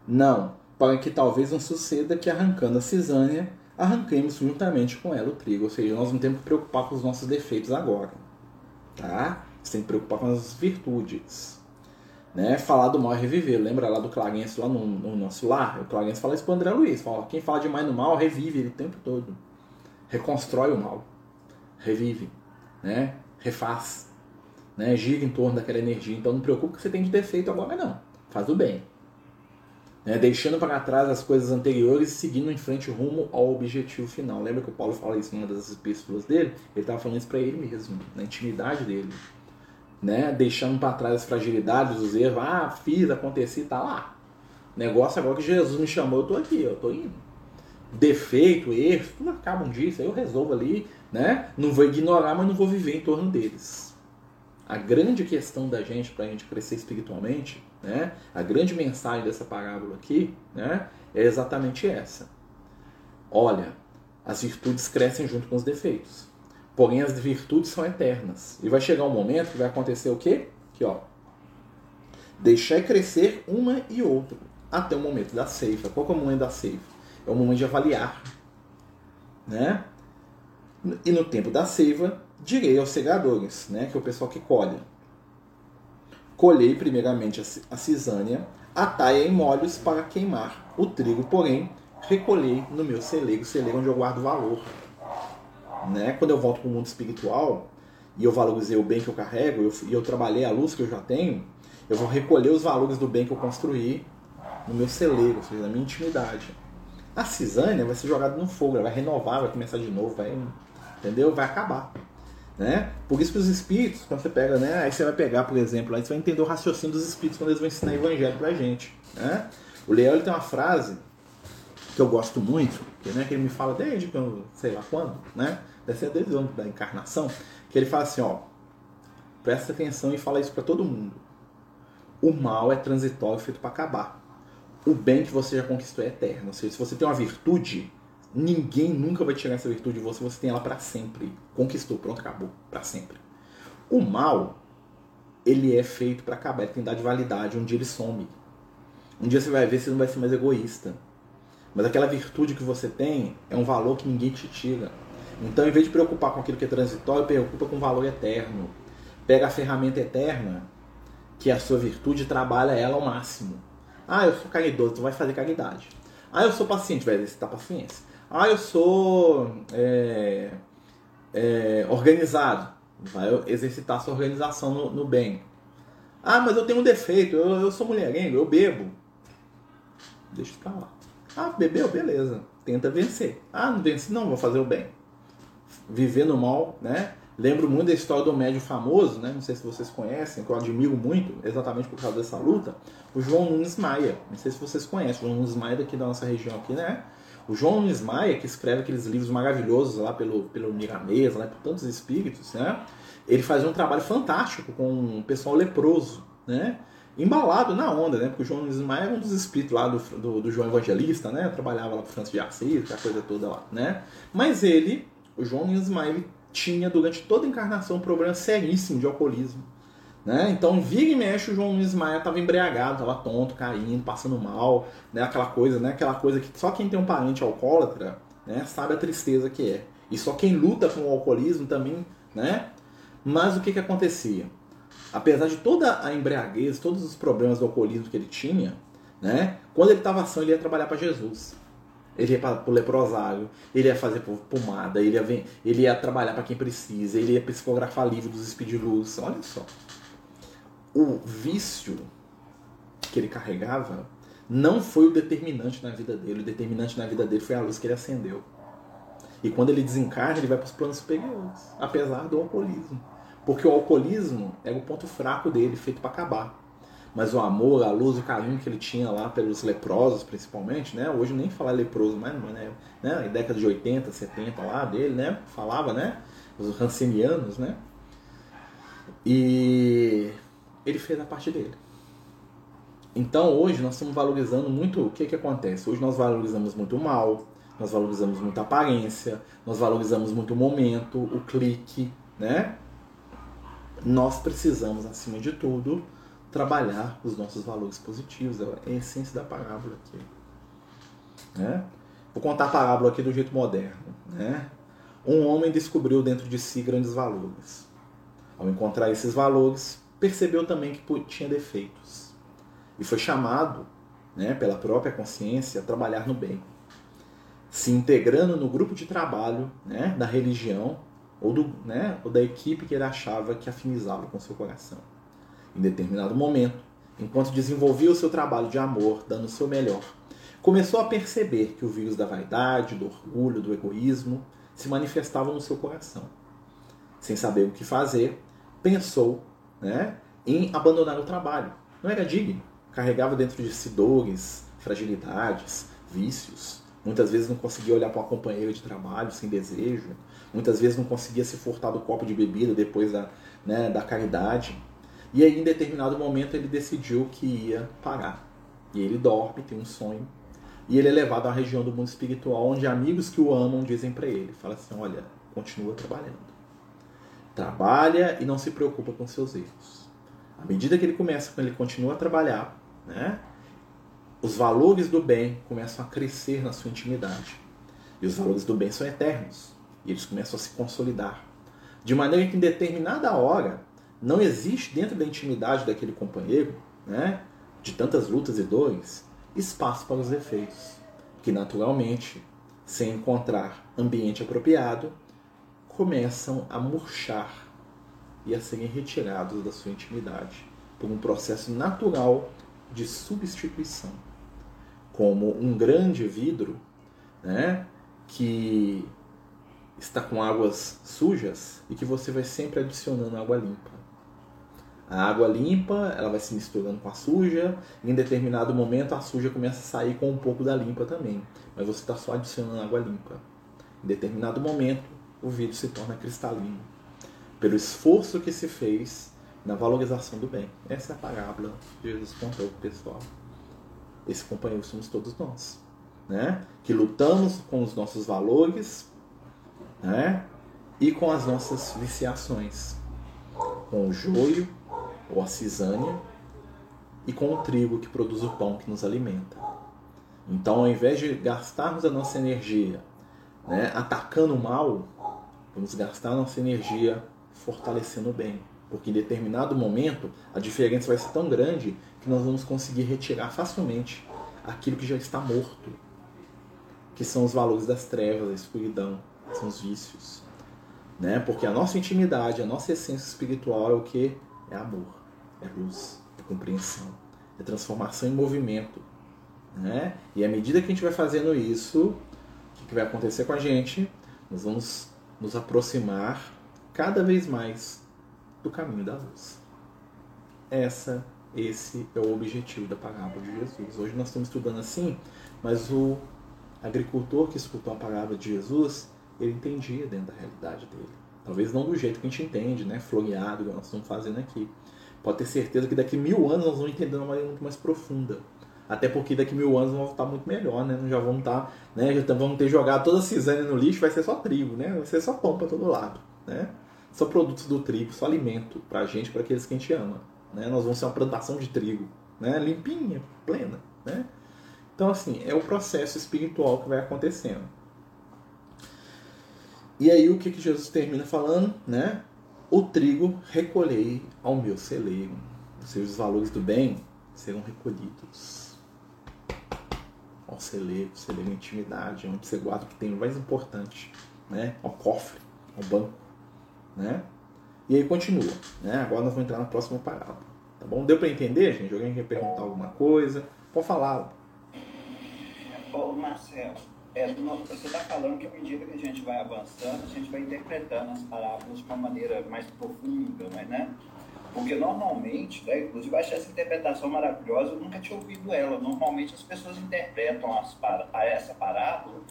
Não, para que talvez não suceda que arrancando a cisânia, arranquemos juntamente com ela o trigo. Ou seja, nós não temos que preocupar com os nossos defeitos agora. Tá? Você tem que preocupar com as virtudes. Né? Falar do mal é reviver. Lembra lá do Clarenço lá no, no, nosso lar? O Clarenço fala isso para André Luiz. Fala, quem fala demais no mal, revive ele o tempo todo. Reconstrói o mal. Revive. Né? Refaz. Né? Gira em torno daquela energia. Então não preocupe que você tem de defeito agora não faz o bem. Né? Deixando para trás as coisas anteriores e seguindo em frente rumo ao objetivo final. Lembra que o Paulo fala isso em uma das epístolas dele? Ele estava falando isso para ele mesmo, na intimidade dele. Né? Deixando para trás as fragilidades, os erros. Ah, fiz, aconteci, tá lá. Negócio agora que Jesus me chamou, eu tô aqui, eu tô indo. Defeito, erro, tudo acaba um dia, isso aí eu resolvo ali, né? Não vou ignorar, mas não vou viver em torno deles. a grande questão da gente, para a gente crescer espiritualmente, né? a grande mensagem dessa parábola aqui né? é exatamente essa. Olha, as virtudes crescem junto com os defeitos. Porém, as virtudes são eternas. E vai chegar um momento que vai acontecer o quê? Que, ó, deixar crescer uma e outra até o momento da ceifa. Qual é o momento da ceifa? É o momento de avaliar. Né? E no tempo da ceifa, direi aos segadores, né, que é o pessoal que colhe. Colhei primeiramente a cisânia, atai em molhos para queimar. O trigo, porém, recolhei no meu celeiro, celeiro onde eu guardo valor. Né? Quando eu volto para o mundo espiritual e eu valorizei o bem que eu carrego e eu, eu trabalhei a luz que eu já tenho, eu vou recolher os valores do bem que eu construí no meu celeiro, ou seja, na minha intimidade. A cisânia vai ser jogada no fogo, ela vai renovar, vai começar de novo, vai, entendeu? Vai acabar. Né? Por isso que os espíritos, quando você pega, né? Aí você vai pegar, por exemplo, aí você vai entender o raciocínio dos espíritos quando eles vão ensinar o evangelho pra gente. Né? O Leão ele tem uma frase que eu gosto muito, que, né, que ele me fala desde quando, sei lá quando, né? Deve ser desde o ano da encarnação, que ele fala assim, ó, presta atenção e fala isso para todo mundo. O mal é transitório feito para acabar. O bem que você já conquistou é eterno. Ou seja, se você tem uma virtude, Ninguém nunca vai tirar essa virtude de você, você tem ela para sempre. Conquistou, pronto, acabou, para sempre. O mal, ele é feito para acabar, ele tem de validade, um dia ele some. Um dia você vai ver, você não vai ser mais egoísta. Mas aquela virtude que você tem é um valor que ninguém te tira. Então, em vez de preocupar com aquilo que é transitório, preocupa com o valor eterno. Pega a ferramenta eterna, que é a sua virtude, e trabalha ela ao máximo. Ah, eu sou caridoso, tu vai fazer caridade. Ah, eu sou paciente, vai exercitar paciência. Ah, eu sou é, é, organizado. Vai exercitar sua organização no, no, bem. Ah, mas eu tenho um defeito, eu, eu sou mulherengo, eu bebo. Deixa eu lá. Ah, bebeu? Beleza. Tenta vencer. Ah, não vence? Não, vou fazer o bem. Viver no mal, né? Lembro muito da história do médium famoso, né? Não sei se vocês conhecem, que eu admiro muito, exatamente por causa dessa luta, o João Nunes Maia. Não sei se vocês conhecem, o João Nunes Maia daqui da nossa região aqui, né? O João Nunes Maia, que escreve aqueles livros maravilhosos lá pelo, pelo Miramês, né, por tantos espíritos, né? Ele fazia um trabalho fantástico com um pessoal leproso, né? Embalado na onda, né? Porque o João Nunes Maia era um dos espíritos lá do, do, do João Evangelista, né? Trabalhava lá com Francis de Assis, aquela coisa toda lá, né? Mas ele, o João Nunes Maia, tinha durante toda a encarnação um problema seríssimo de alcoolismo. Né? Então, vira e mexe, o João Luiz Maia estava embriagado, estava tonto, caindo, passando mal, né? aquela coisa, né? aquela coisa que só quem tem um parente alcoólatra né? sabe a tristeza que é. E só quem luta com o alcoolismo também, né? Mas o que, que acontecia? Apesar de toda a embriaguez, todos os problemas do alcoolismo que ele tinha, né? Quando ele estava ação, ele ia trabalhar para Jesus. Ele ia para o leprosário, ele ia fazer pomada, ele ia, ele ia trabalhar para quem precisa, ele ia psicografar livro dos de luz. Olha só o vício que ele carregava não foi o determinante na vida dele. O determinante na vida dele foi a luz que ele acendeu. E quando ele desencarna, ele vai para os planos superiores, apesar do alcoolismo. Porque o alcoolismo era o ponto fraco dele, feito para acabar. Mas o amor, a luz, o carinho que ele tinha lá pelos leprosos, principalmente, né? Hoje nem falar leproso, mas né? né? Na década de 80, 70 lá dele, né? Falava, né? Os rancenianos, né? E ele fez a parte dele. Então hoje nós estamos valorizando muito o que, que acontece. Hoje nós valorizamos muito o mal, nós valorizamos muito a aparência, nós valorizamos muito o momento, o clique, né? Nós precisamos, acima de tudo, trabalhar os nossos valores positivos. É a essência da parábola aqui. Né? Vou contar a parábola aqui do jeito moderno. Né? Um homem descobriu dentro de si grandes valores. Ao encontrar esses valores, percebeu também que tinha defeitos e foi chamado né, pela própria consciência a trabalhar no bem, se integrando no grupo de trabalho né, da religião ou, do, né, ou da equipe que ele achava que afinizava com seu coração. Em determinado momento, enquanto desenvolvia o seu trabalho de amor, dando o seu melhor, começou a perceber que o vírus da vaidade, do orgulho, do egoísmo se manifestava no seu coração. Sem saber o que fazer, pensou né, em abandonar o trabalho. Não era digno. Carregava dentro de si dores, fragilidades, vícios. muitas vezes não conseguia olhar para uma companheira de trabalho sem desejo, muitas vezes não conseguia se furtar do copo de bebida depois da, né, da caridade. E aí, em determinado momento, ele decidiu que ia parar. E ele dorme, tem um sonho, e ele é levado à região do mundo espiritual, onde amigos que o amam dizem para ele: fala assim, olha, continua trabalhando. Trabalha e não se preocupa com seus erros. À medida que ele começa, ele continua a trabalhar, né? os valores do bem começam a crescer na sua intimidade. E os valores do bem são eternos. E eles começam a se consolidar. De maneira que em determinada hora não existe dentro da intimidade daquele companheiro, né, de tantas lutas e dores, espaço para os defeitos, que naturalmente, sem encontrar ambiente apropriado, começam a murchar e a serem retirados da sua intimidade por um processo natural de substituição como um grande vidro, né, que está com águas sujas e que você vai sempre adicionando água limpa. A água limpa, ela vai se misturando com a suja, e em determinado momento a suja começa a sair com um pouco da limpa também, mas você está só adicionando água limpa. Em determinado momento, o vidro se torna cristalino, pelo esforço que se fez na valorização do bem. Essa é a parábola que Jesus contou para o pessoal. Esse companheiro somos todos nós, né? Que lutamos com os nossos valores, né? E com as nossas viciações, com o joio ou a cisânia e com o trigo que produz o pão que nos alimenta. Então, ao invés de gastarmos a nossa energia né, atacando o mal, vamos gastar nossa energia fortalecendo o bem. Porque em determinado momento a diferença vai ser tão grande que nós vamos conseguir retirar facilmente aquilo que já está morto, que são os valores das trevas, a escuridão, são os vícios. Né? Porque a nossa intimidade, a nossa essência espiritual é o que? É amor, é luz, é compreensão, é transformação em movimento. Né? E à medida que a gente vai fazendo isso, o que vai acontecer com a gente? Nós vamos nos aproximar cada vez mais do caminho da luz. Essa, esse é o objetivo da parábola de Jesus. Hoje nós estamos estudando assim, mas o agricultor que escutou a palavra de Jesus, ele entendia dentro da realidade dele. Talvez não do jeito que a gente entende, né? Floreado, igual nós estamos fazendo aqui. Pode ter certeza que daqui mil anos nós vamos entender de uma maneira muito mais profunda. Até porque daqui mil anos vamos estar muito melhor, né? Já vamos estar, né? Já vamos ter jogado toda a cisânia no lixo, vai ser só trigo, né? Vai ser só pão para todo lado, né? são produtos do trigo, só alimento para a gente, para aqueles que a gente ama. Né? Nós vamos ser uma plantação de trigo, né? limpinha, plena. Né? Então, assim, é o processo espiritual que vai acontecendo. E aí, o que, que Jesus termina falando? Né? O trigo recolhei ao meu celeiro. Ou seja, os valores do bem serão recolhidos ao celeiro, celeiro intimidade, onde você guarda o que tem o mais importante, né? ao cofre, ao banco. Né? E aí continua. Né? Agora nós vamos entrar na próxima parábola. Tá bom? Deu para entender, gente? Alguém quer perguntar alguma coisa? Pode falar. Ô, Marcelo, é, você está falando que à medida que a gente vai avançando, a gente vai interpretando as parábolas de uma maneira mais profunda, mas, né? Porque normalmente, né, inclusive eu achei essa interpretação maravilhosa, eu nunca tinha ouvido ela. Normalmente as pessoas interpretam as, essa parábola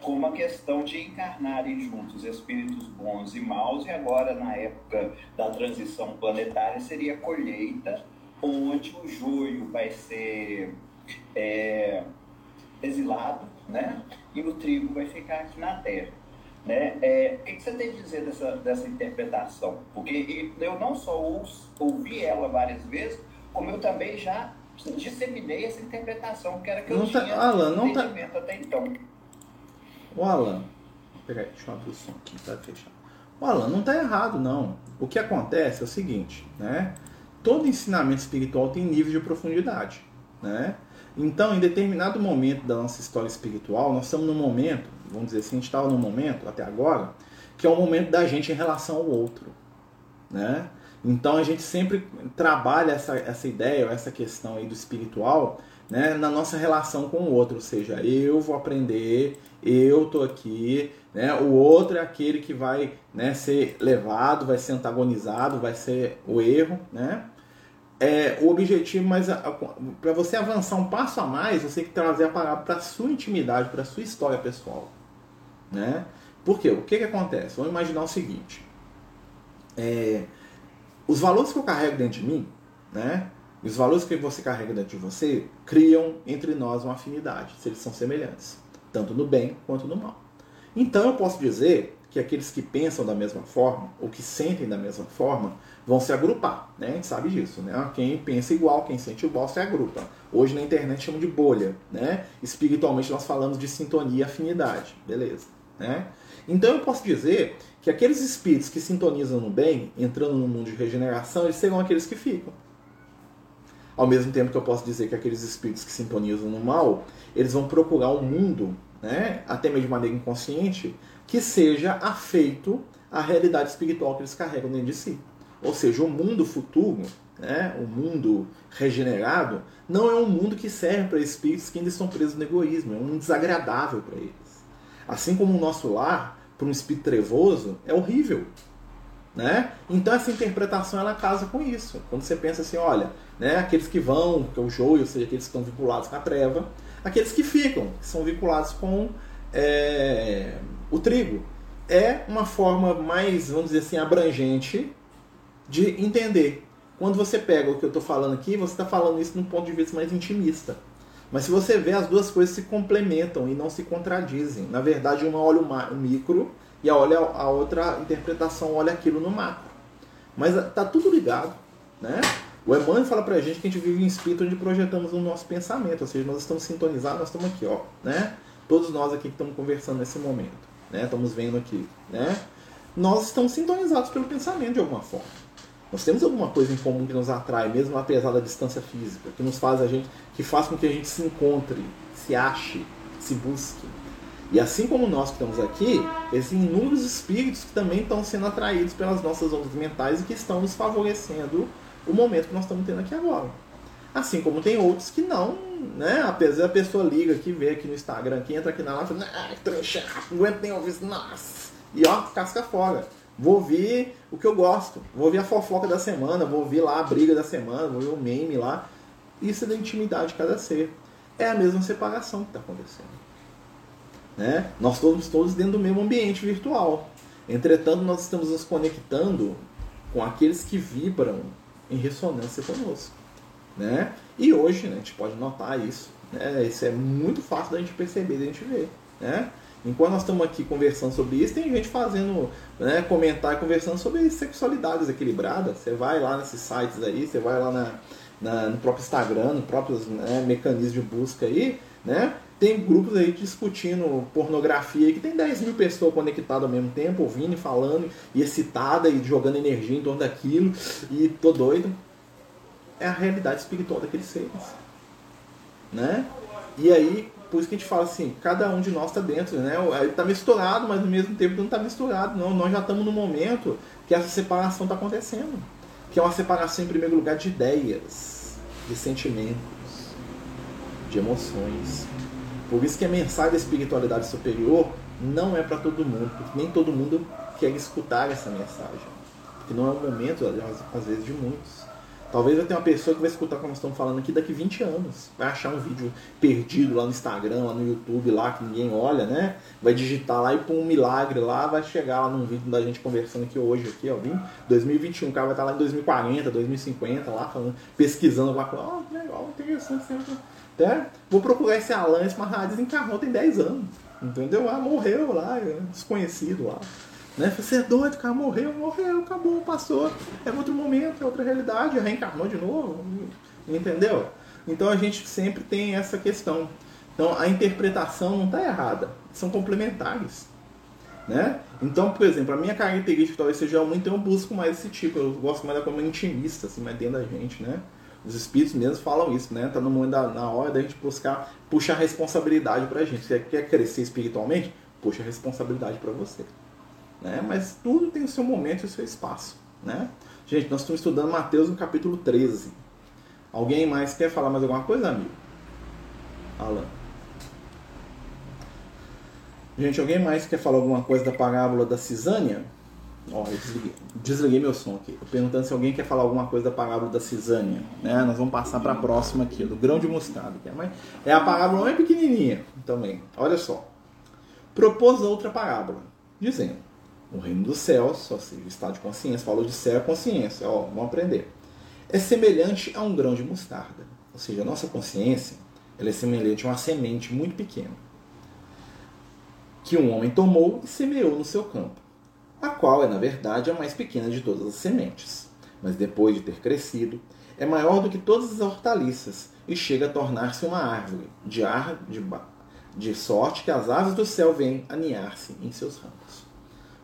como uma questão de encarnarem juntos espíritos bons e maus, e agora, na época da transição planetária, seria a colheita, onde o joio vai ser é, exilado, né? e o trigo vai ficar aqui na Terra. Né? É, o que você tem a dizer dessa, dessa interpretação? Porque eu não só ouvi ela várias vezes, como eu também já disseminei essa interpretação, que era que eu não tá- tinha tá, Alan, não tá, até então. O Alan, peraí, deixa eu abrir o som aqui para fechar. O Alan não está errado, não. O que acontece é o seguinte, né? Todo ensinamento espiritual tem nível de profundidade, né? Então, em determinado momento da nossa história espiritual, nós estamos num momento, vamos dizer assim, a gente estava num momento, até agora, que é o momento da gente em relação ao outro, né? Então, a gente sempre trabalha essa, essa ideia, essa questão aí do espiritual, né, na nossa relação com o outro, ou seja, eu vou aprender, eu tô aqui, né, o outro é aquele que vai né, ser levado, vai ser antagonizado, vai ser o erro, né? É, o objetivo, mas para você avançar um passo a mais, você tem que trazer a palavra para a sua intimidade, para a sua história pessoal. Né? Por quê? O que, que acontece? Vamos imaginar o seguinte. É, os valores que eu carrego dentro de mim, né? Os valores que você carrega dentro de você criam entre nós uma afinidade, se eles são semelhantes, tanto no bem quanto no mal. Então eu posso dizer que aqueles que pensam da mesma forma, ou que sentem da mesma forma, vão se agrupar, né? A gente sabe disso, né? Quem pensa igual, quem sente igual, se agrupa. Hoje na internet chamam de bolha, né? Espiritualmente nós falamos de sintonia e afinidade, beleza, né? Então eu posso dizer que aqueles espíritos que sintonizam no bem, entrando no mundo de regeneração, eles serão aqueles que ficam. Ao mesmo tempo que eu posso dizer que aqueles espíritos que sintonizam no mal, eles vão procurar um mundo, né, até mesmo de maneira inconsciente, que seja afeito à realidade espiritual que eles carregam dentro de si. Ou seja, o mundo futuro, né, o mundo regenerado, não é um mundo que serve para espíritos que ainda estão presos no egoísmo, é um mundo desagradável para eles. Assim como o nosso lar, para um espírito trevoso, é horrível. Né? Então essa interpretação ela casa com isso. Quando você pensa assim, olha, né, aqueles que vão, que é o joio, ou seja, aqueles que estão vinculados com a treva, aqueles que ficam, que são vinculados com é, o trigo. É uma forma mais, vamos dizer assim, abrangente de entender. Quando você pega o que eu estou falando aqui, você está falando isso num ponto de vista mais intimista. Mas se você vê, as duas coisas se complementam e não se contradizem. Na verdade, uma olha o micro e a, olha, a outra interpretação olha aquilo no macro. Mas está tudo ligado. Né? O Emmanuel fala pra gente que a gente vive em espírito onde projetamos o nosso pensamento, ou seja, nós estamos sintonizados, nós estamos aqui, ó, né? Todos nós aqui que estamos conversando nesse momento, né? Estamos vendo aqui, né? Nós estamos sintonizados pelo pensamento de alguma forma. Nós temos alguma coisa em comum que nos atrai, mesmo apesar da distância física, que nos faz a gente, que faz com que a gente se encontre, se ache, se busque. E assim como nós que estamos aqui, existem inúmeros espíritos que também estão sendo atraídos pelas nossas ondas mentais e que estão nos favorecendo o momento que nós estamos tendo aqui agora. Assim como tem outros que não, né? Apesar da pessoa liga aqui, vê aqui no Instagram, que entra aqui na live ah, trouxa, não aguento nem ouvir isso, nossa. E ó, casca fora. Vou ouvir o que eu gosto. Vou ouvir a fofoca da semana, vou ouvir lá a briga da semana, vou ouvir o meme lá. Isso é da intimidade de cada ser. É a mesma separação que está acontecendo. Né? Nós estamos todos dentro do mesmo ambiente virtual. Entretanto, nós estamos nos conectando com aqueles que vibram em ressonância conosco. Né? E hoje né, a gente pode notar isso. Né? Isso é muito fácil da gente perceber, da gente ver. Né? Enquanto nós estamos aqui conversando sobre isso, tem gente fazendo né, comentário, conversando sobre sexualidade desequilibrada. Você vai lá nesses sites aí, você vai lá na, na no próprio Instagram, no próprio né, mecanismo de busca aí, né? Tem grupos aí discutindo pornografia que tem 10 mil pessoas conectadas ao mesmo tempo, ouvindo e falando, e excitada e jogando energia em torno daquilo, e tô doido. É a realidade espiritual daqueles seres. Né? E aí, por isso que a gente fala assim, cada um de nós está dentro, né? Está misturado, mas ao mesmo tempo não está misturado. Não, nós já estamos no momento que essa separação está acontecendo. Que é uma separação, em primeiro lugar, de ideias, de sentimentos, de emoções. Por isso que a mensagem da espiritualidade superior não é para todo mundo, porque nem todo mundo quer escutar essa mensagem. Porque não é o momento, às vezes, de muitos. Talvez vai ter uma pessoa que vai escutar como nós estamos falando aqui daqui 20 anos. Vai achar um vídeo perdido lá no Instagram, lá no YouTube, lá que ninguém olha, né? Vai digitar lá e por um milagre lá, vai chegar lá num vídeo da gente conversando aqui hoje, aqui, ó. 2021, o cara vai estar lá em 2040, 2050, lá falando, pesquisando lá, falando, ó, oh, legal, interessante sempre. Vou procurar esse Alan, esse Maharaji desencarnou tem 10 anos. Entendeu? Ah, morreu lá, é desconhecido lá. Né? Você é doido, cara morreu, morreu, acabou, passou. É outro momento, é outra realidade, reencarnou de novo. Entendeu? Então a gente sempre tem essa questão. Então a interpretação não está errada, são complementares. Né? Então, por exemplo, a minha característica talvez seja muito, eu busco mais esse tipo, eu gosto mais da forma intimista, assim, mais dentro da gente, né? Os espíritos mesmo falam isso, né? Tá no momento da, na hora da gente buscar, puxar responsabilidade pra gente. Você quer crescer espiritualmente? Puxa responsabilidade para você. Né? Mas tudo tem o seu momento e o seu espaço. Né? Gente, nós estamos estudando Mateus no capítulo 13. Alguém mais quer falar mais alguma coisa, amigo? Alan. Gente, alguém mais quer falar alguma coisa da parábola da cisânia? Ó, eu desliguei, desliguei meu som aqui. Tô perguntando se alguém quer falar alguma coisa da parábola da cisânia. Né? Nós vamos passar para a próxima aqui, do grão de mostarda. É, é a parábola mais pequenininha também. Olha só. Propôs outra parábola, dizendo: O reino dos céus, ou seja, o estado de consciência, falou de céu e consciência. Ó, vamos aprender. É semelhante a um grão de mostarda. Ou seja, a nossa consciência ela é semelhante a uma semente muito pequena que um homem tomou e semeou no seu campo a qual é, na verdade, a mais pequena de todas as sementes. Mas depois de ter crescido, é maior do que todas as hortaliças e chega a tornar-se uma árvore, de, ar, de, de sorte que as aves do céu vêm aninhar-se em seus ramos.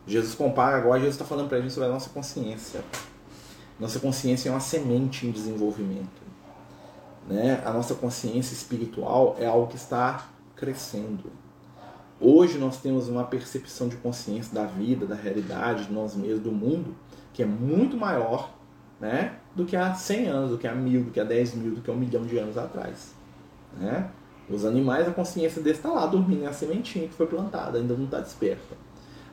Jesus compara agora, Jesus está falando para a gente sobre a nossa consciência. Nossa consciência é uma semente em desenvolvimento. Né? A nossa consciência espiritual é algo que está crescendo Hoje nós temos uma percepção de consciência da vida, da realidade, de nós mesmos, do mundo, que é muito maior né, do que há 100 anos, do que há mil, do que há 10 mil, do que há um milhão de anos atrás. Né? Os animais, a consciência deles está lá dormindo, é a sementinha que foi plantada, ainda não está desperta.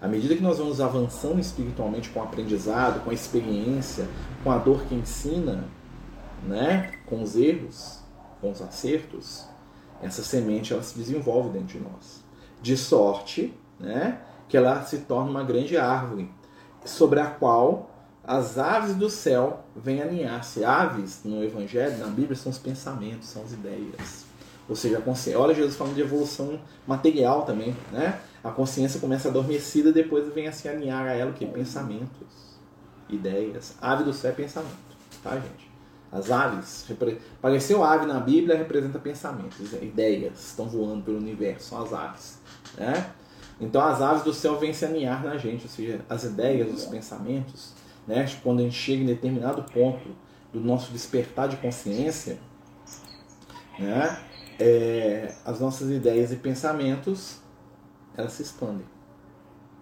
À medida que nós vamos avançando espiritualmente com o aprendizado, com a experiência, com a dor que ensina, né, com os erros, com os acertos, essa semente ela se desenvolve dentro de nós de sorte, né, que ela se torna uma grande árvore, sobre a qual as aves do céu vêm aninhar-se. Aves, no Evangelho, na Bíblia, são os pensamentos, são as ideias. Ou seja, a consciência. Olha Jesus falando de evolução material também, né? A consciência começa adormecida, depois vem a se alinhar a ela o que? Pensamentos, ideias. Ave do céu é pensamento, tá, gente? As aves, apareceu ave na Bíblia, representa pensamentos, ideias, estão voando pelo universo, são as aves. Né? Então as aves do céu vêm se aninhar na gente, ou seja, as ideias, os pensamentos, né? quando a gente chega em determinado ponto do nosso despertar de consciência, né? É, as nossas ideias e pensamentos elas se expandem.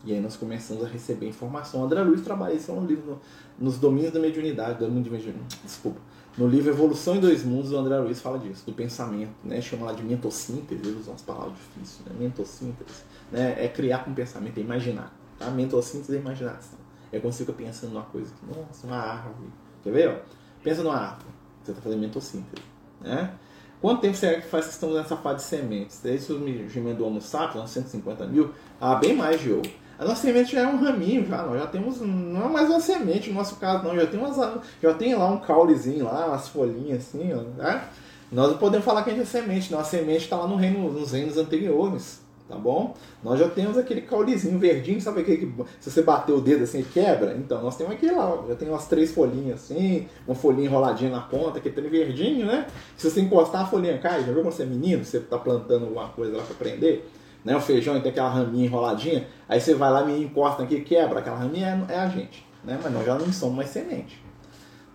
E aí nós começamos a receber informação. André Luiz trabalha isso no livro Nos Domínios da Mediunidade, do mundo de. Desculpa. No livro Evolução em Dois Mundos, o André Luiz fala disso, do pensamento, né? Chama lá de mentossíntese, ele usa umas palavras difíceis, né? Mentossíntese, né? É criar com pensamento, é imaginar, tá? Mentossíntese é imaginação. É quando você fica pensando numa coisa, nossa, uma árvore. Quer ver, ó? Pensa numa árvore, você está fazendo mentossíntese, né? Quanto tempo será que faz que estamos nessa fase de sementes? Desde o surgimento do Homo sapiens, 150 mil, há bem mais de ouro. A nossa semente já é um raminho, já, nós já temos, não é mais uma semente no nosso caso, não, já tem, umas, já tem lá um caulezinho lá, umas folhinhas assim, ó, né? Nós não podemos falar que a gente é semente, não, a semente está lá no reino, nos reinos anteriores, tá bom? Nós já temos aquele caulezinho verdinho, sabe aquele que se você bater o dedo assim quebra? Então, nós temos aquele lá, já tem umas três folhinhas assim, uma folhinha enroladinha na ponta, que tem verdinho, né? Se você encostar a folhinha cai, já viu quando você é menino, você está plantando alguma coisa lá para prender? né? O feijão tem aquela raminha enroladinha, aí você vai lá, me encosta aqui, quebra aquela raminha, é, é a gente, né? Mas nós já não somos mais semente,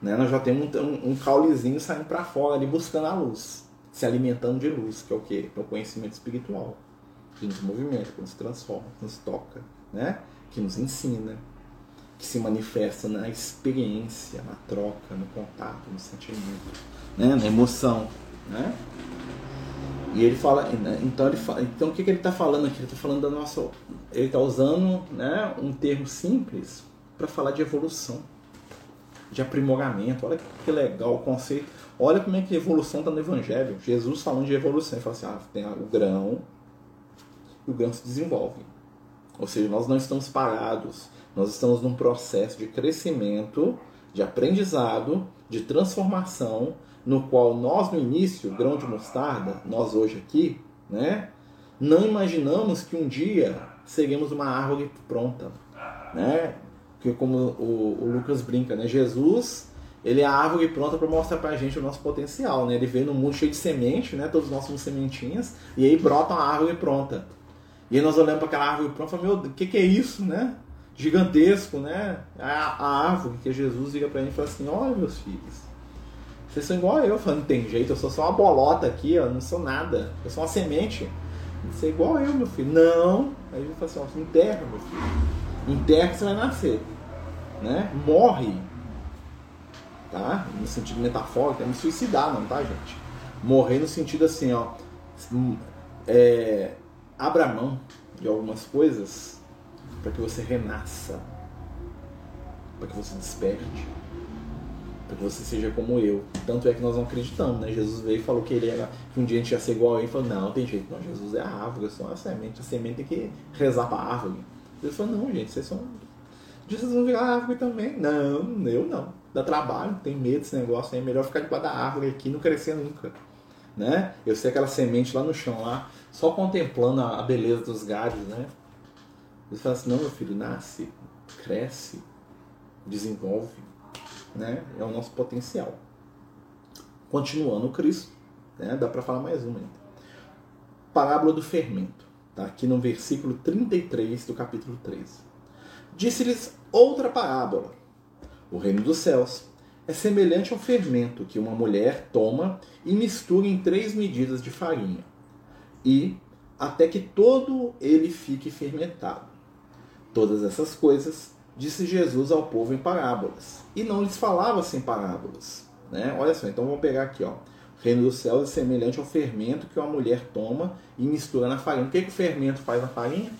né? Nós já temos um, um, um caulezinho saindo para fora ali buscando a luz, se alimentando de luz, que é o que? É o conhecimento espiritual, que nos movimenta, que nos transforma, que nos toca, né? Que nos ensina, que se manifesta na experiência, na troca, no contato, no sentimento, né? na emoção, né? E ele fala, então ele fala, então o que, que ele está falando aqui? Ele está falando da nossa, ele está usando, né, um termo simples para falar de evolução, de aprimoramento. Olha que legal o conceito. Olha como é que a evolução está no Evangelho. Jesus falando de evolução, ele fala assim, ah, tem o grão e o grão se desenvolve. Ou seja, nós não estamos parados, nós estamos num processo de crescimento, de aprendizado, de transformação no qual nós no início, grão de mostarda, nós hoje aqui, né, não imaginamos que um dia seremos uma árvore pronta, né? Que como o, o Lucas brinca, né? Jesus, ele é a árvore pronta para mostrar para a gente o nosso potencial, né? Ele veio no mundo cheio de semente, né? Todos nós somos sementinhas e aí brota uma árvore pronta. E aí nós olhamos para aquela árvore pronta e falamos, meu, o que, que é isso, né? Gigantesco, né? A, a árvore que Jesus liga para gente e fala assim, olha meus filhos, vocês são igual a eu, falando, tem jeito, eu sou só uma bolota aqui, eu não sou nada. Eu sou uma semente. Você é igual a eu, meu filho. Não. Aí ele fala assim, ó, enterra, meu filho. Enterra que você vai nascer. Né? Morre. Tá? No sentido metafórico, é me suicidar, não, tá, gente? Morrer no sentido assim, ó. É, abra mão de algumas coisas para que você renasça. para que você desperte, para que você seja como eu. Tanto é que nós não acreditamos, né? Jesus veio e falou que ele era que um dia a gente ia ser igual a ele, e falou: "Não, tem jeito, não, Jesus é a árvore, eu sou a semente, a semente tem que rezar para a árvore". Ele falou: "Não, gente, vocês são Jesus vão virar árvore também". Não, eu não. Dá trabalho, tem medo desse negócio aí, é melhor ficar debaixo da árvore aqui e não crescer nunca. Né? Eu sei aquela semente lá no chão lá, só contemplando a beleza dos galhos, né? Ele fala assim, não meu filho, nasce, cresce, desenvolve, né? É o nosso potencial. Continuando o Cristo, né? dá para falar mais uma ainda. Parábola do fermento, tá? aqui no versículo 33 do capítulo 13. Disse-lhes outra parábola. O reino dos céus é semelhante ao fermento que uma mulher toma e mistura em três medidas de farinha, e até que todo ele fique fermentado. Todas essas coisas disse Jesus ao povo em parábolas, e não lhes falava sem parábolas. Né? Olha só, então vamos pegar aqui, ó. O reino dos céus é semelhante ao fermento que uma mulher toma e mistura na farinha. O que, que o fermento faz na farinha?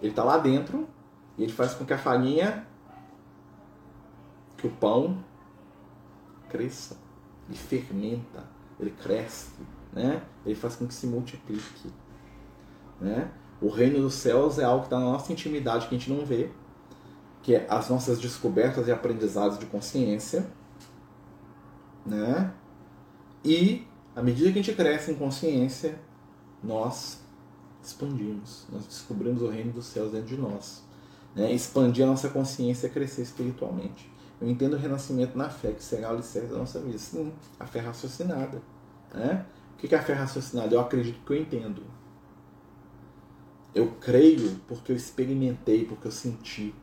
Ele está lá dentro e ele faz com que a farinha, que o pão cresça, ele fermenta, ele cresce, né? ele faz com que se multiplique. Né? O reino dos céus é algo que está na nossa intimidade que a gente não vê, que é as nossas descobertas e aprendizados de consciência, né? E à medida que a gente cresce em consciência, nós expandimos, nós descobrimos o reino dos céus dentro de nós, né? Expandir a nossa consciência e crescer espiritualmente. Eu entendo o renascimento na fé, que será o alicerce da nossa vida. Sim, a fé raciocinada. Né? O que é a fé raciocinada? Eu acredito que eu entendo. Eu creio porque eu experimentei, porque eu senti.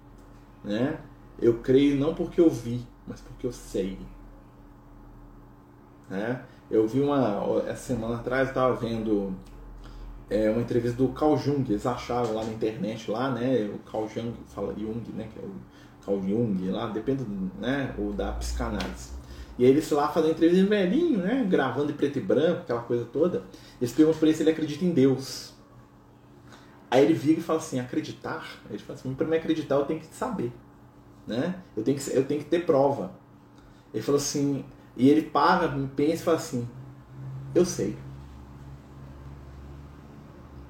Né? Eu creio não porque eu vi, mas porque eu sei. Né? Eu vi uma. Essa semana atrás eu estava vendo é, uma entrevista do Carl Jung, eles acharam lá na internet, lá, né? O Carl Jung fala Jung, né? Que é o Carl Jung, lá, depende, né? O da psicanálise. E aí eles lá fazendo entrevista velhinho, né? Gravando em preto e branco, aquela coisa toda. Eles perguntam pra ele se ele acredita em Deus. Aí ele vira e fala assim, acreditar? Ele fala assim, para me acreditar eu tenho que saber, né? Eu tenho que, eu tenho que ter prova. Ele falou assim, e ele para, pensa e fala assim, eu sei.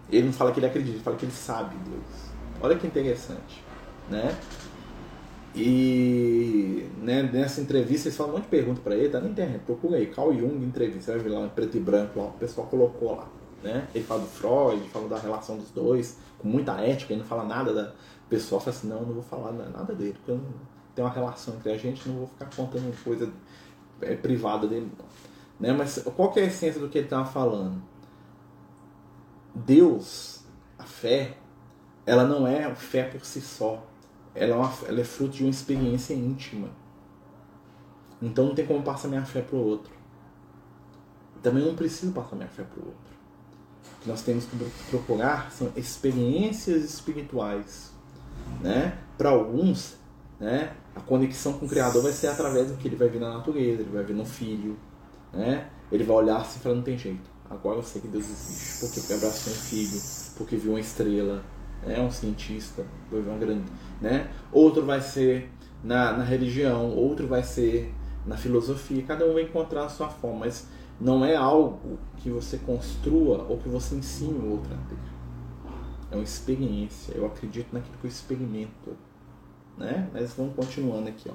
Ele não fala que ele acredita, ele fala que ele sabe Deus. Olha que interessante, né? E né, nessa entrevista eles falam um monte de perguntas para ele, tá na internet, procura aí, Carl Jung entrevista, vai ver lá em preto e branco, lá, o pessoal colocou lá. Né? Ele fala do Freud, fala da relação dos dois, com muita ética, ele não fala nada da. O pessoal fala assim, não, eu não vou falar nada dele, porque eu não tenho uma relação entre a gente, não vou ficar contando coisa é, privada dele. Né? Mas qual que é a essência do que ele estava falando? Deus, a fé, ela não é fé por si só. Ela é, uma, ela é fruto de uma experiência íntima. Então não tem como passar minha fé para o outro. Também não preciso passar minha fé para o outro que nós temos que procurar são experiências espirituais. Né? Para alguns, né, a conexão com o Criador vai ser através do que ele vai ver na natureza, ele vai ver no filho. Né? Ele vai olhar assim e falar: não tem jeito, agora eu sei que Deus existe, porque abraçou um filho, porque viu uma estrela, é um cientista, uma grande. Né? Outro vai ser na, na religião, outro vai ser na filosofia, cada um vai encontrar a sua forma, mas não é algo que você construa ou que você ensine o outro a ter. É uma experiência. Eu acredito naquilo que eu experimento. Né? Mas vamos continuando aqui. Ó.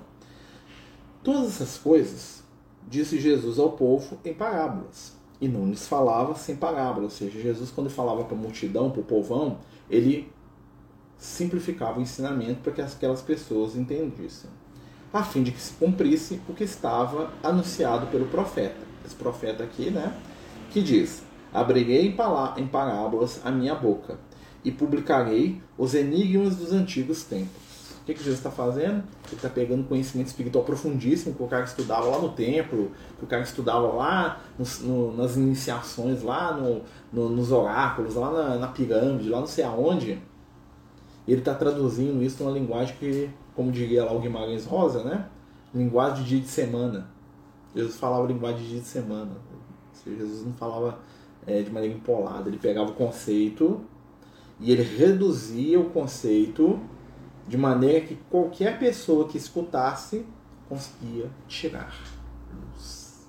Todas essas coisas disse Jesus ao povo em parábolas. E não lhes falava sem parábolas. Ou seja, Jesus, quando falava para a multidão, para o povão, ele simplificava o ensinamento para que aquelas pessoas entendissem, a fim de que se cumprisse o que estava anunciado pelo profeta esse profeta aqui, né? Que diz: Abrirei em parábolas a minha boca e publicarei os enigmas dos antigos tempos. O que, que Jesus está fazendo? Ele está pegando conhecimento espiritual profundíssimo que o cara estudava lá no templo, que o cara estudava lá no, nas iniciações, lá no, no, nos oráculos, lá na, na, pirâmide, lá não sei aonde. Ele está traduzindo isso numa linguagem que, como diria lá o Guimarães Rosa, né? Linguagem de dia de semana. Jesus falava linguagem de dia de semana. Jesus não falava é, de maneira empolada. Ele pegava o conceito e ele reduzia o conceito de maneira que qualquer pessoa que escutasse conseguia tirar luz.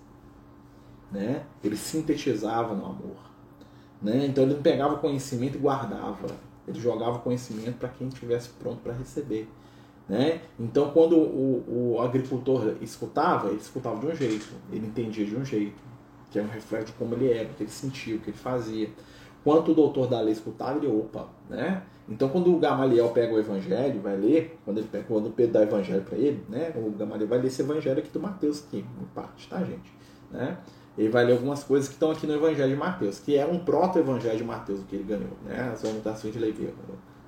Né? Ele sintetizava no amor. Né? Então ele não pegava conhecimento e guardava. Ele jogava conhecimento para quem estivesse pronto para receber. Né? Então, quando o, o, agricultor escutava, ele escutava de um jeito, ele entendia de um jeito, que é um reflexo de como ele era, o que ele sentia, o que ele fazia. Quanto o doutor da lei escutava, ele, opa, né? Então, quando o Gamaliel pega o evangelho, vai ler, quando, ele pega, quando o Pedro dá o evangelho para ele, né? O Gamaliel vai ler esse evangelho aqui do Mateus, aqui, em parte, tá, gente? Né? Ele vai ler algumas coisas que estão aqui no evangelho de Mateus, que é um proto-evangelho de Mateus que ele ganhou, né? As anotações de Levi.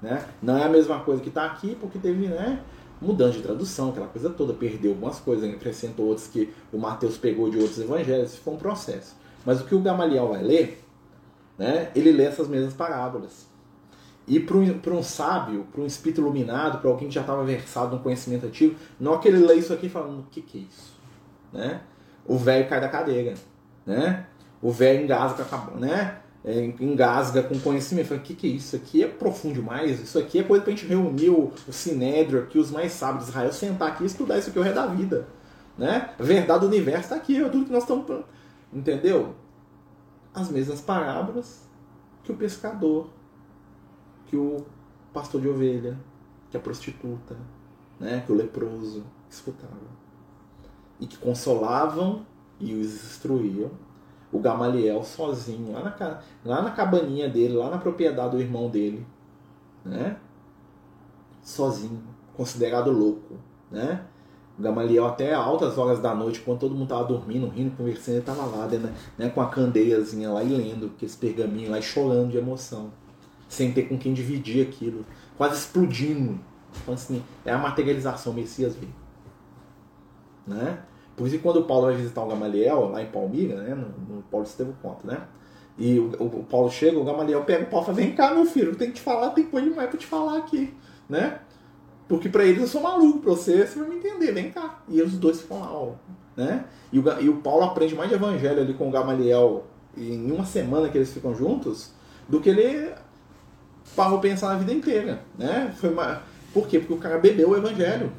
Né? Não é a mesma coisa que está aqui, porque teve né, mudança de tradução, aquela coisa toda, perdeu algumas coisas, acrescentou outras que o Mateus pegou de outros evangelhos, foi um processo. Mas o que o Gamaliel vai ler, né, ele lê essas mesmas parábolas. E para um, um sábio, para um espírito iluminado, para alguém que já estava versado no conhecimento antigo, não é que ele lê isso aqui falando, o que, que é isso? Né? O velho cai da cadeira. Né? O velho engasga a, né? é, engasga com conhecimento. Fala, o que, que é isso? aqui é profundo demais. Isso aqui é coisa pra gente reunir o, o Sinédrio aqui, os mais sábios de Israel, sentar aqui e estudar isso aqui o resto da vida. Né? A verdade do universo está aqui, é tudo que nós estamos. Entendeu? As mesmas parábolas que o pescador, que o pastor de ovelha, que a prostituta, né? que o leproso escutava. E que consolavam e os instruíam o Gamaliel sozinho, lá na, lá na cabaninha dele, lá na propriedade do irmão dele, né? Sozinho, considerado louco, né? Gamaliel até altas horas da noite, quando todo mundo tava dormindo, rindo, conversando, ele tava lá, né, né, com a candeiazinha lá e lendo aqueles pergaminhos lá e chorando de emoção, sem ter com quem dividir aquilo, quase explodindo. Então, assim, é a materialização, o Messias veio. Né? Por isso que quando o Paulo vai visitar o Gamaliel, lá em Palmira, né, no, no Paulo Estevam conta, né? E o, o, Paulo chega, o Gamaliel pega o Paulo e fala, vem cá, meu filho, tem que te falar, tem coisa demais pra te falar aqui, né? Porque para eles eu sou maluco, pra você, você vai me entender, vem cá. E os dois ficam lá, ó, né? E o, e o Paulo aprende mais de evangelho ali com o Gamaliel em uma semana que eles ficam juntos, do que ele parou pensar na vida inteira, né? Foi uma... Por quê? Porque o cara bebeu o evangelho.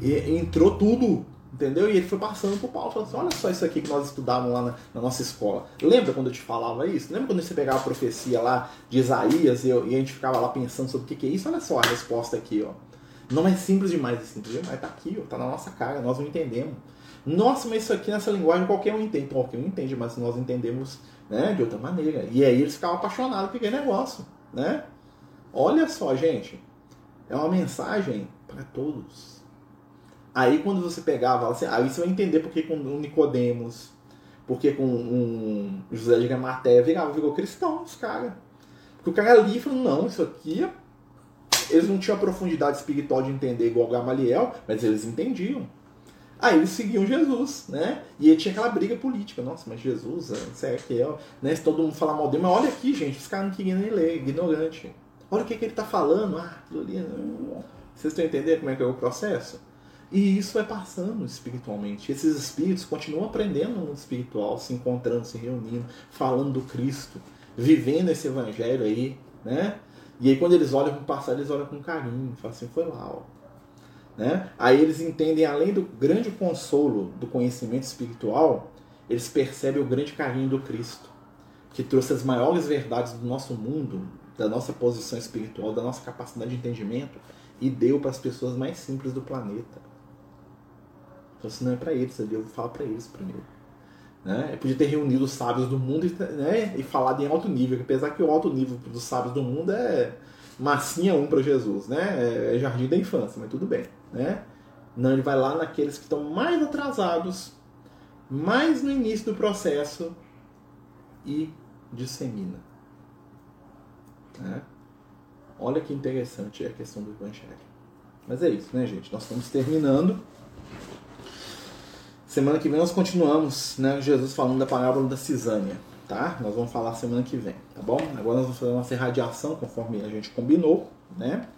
E entrou tudo Entendeu? E ele foi passando pro Paulo, falando assim, olha só isso aqui que nós estudávamos lá na, na, nossa escola. Lembra quando eu te falava isso? Lembra quando você pegava a profecia lá de Isaías e, eu, e a gente ficava lá pensando sobre o que, que é isso? Olha só a resposta aqui, ó. Não é simples demais, é simples demais, tá aqui, ó, tá na nossa cara, nós não entendemos. Nossa, mas isso aqui nessa linguagem qualquer um entende. Qualquer um entende, mas nós entendemos né, de outra maneira. E aí eles ficavam apaixonados por aquele negócio. Né? Olha só, gente. É uma mensagem para todos Aí quando você pegava, assim, aí você vai entender porque com o Nicodemos, porque com um José de Gamaté virava, virou cristão, os caras. Porque o cara ali falou, não, isso aqui. Eles não tinham a profundidade espiritual de entender igual Gamaliel, mas eles entendiam. Aí eles seguiam Jesus, né? E aí tinha aquela briga política. Nossa, mas Jesus, será que é? Né? Se todo mundo falar mal dele, mas olha aqui, gente, os caras não queriam nem ler, ignorante. Olha o que, que ele tá falando. Ah, aquilo ali. Vocês estão entendendo como é que é o processo? E isso vai passando espiritualmente. Esses espíritos continuam aprendendo no mundo espiritual, se encontrando, se reunindo, falando do Cristo, vivendo esse evangelho aí, né? E aí quando eles olham para o passado, eles olham com carinho, falam assim, foi lá, ó. Né? Aí eles entendem, além do grande consolo do conhecimento espiritual, eles percebem o grande carinho do Cristo, que trouxe as maiores verdades do nosso mundo, da nossa posição espiritual, da nossa capacidade de entendimento, e deu para as pessoas mais simples do planeta. Então, se não é para eles, eu vou falar para eles primeiro. Né? Eu podia ter reunido os sábios do mundo né, e falado em alto nível, apesar que o alto nível dos sábios do mundo é massinha um para Jesus, né? É jardim da infância, mas tudo bem, né? Não, ele vai lá naqueles que estão mais atrasados, mais no início do processo e dissemina. Né? Olha que interessante a questão do evangelho. Mas é isso, né, gente? Nós estamos terminando. Semana que vem nós continuamos, né? Jesus falando da parábola da cisânia, tá? Nós vamos falar semana que vem, tá bom? Agora nós vamos fazer nossa irradiação conforme a gente combinou, né?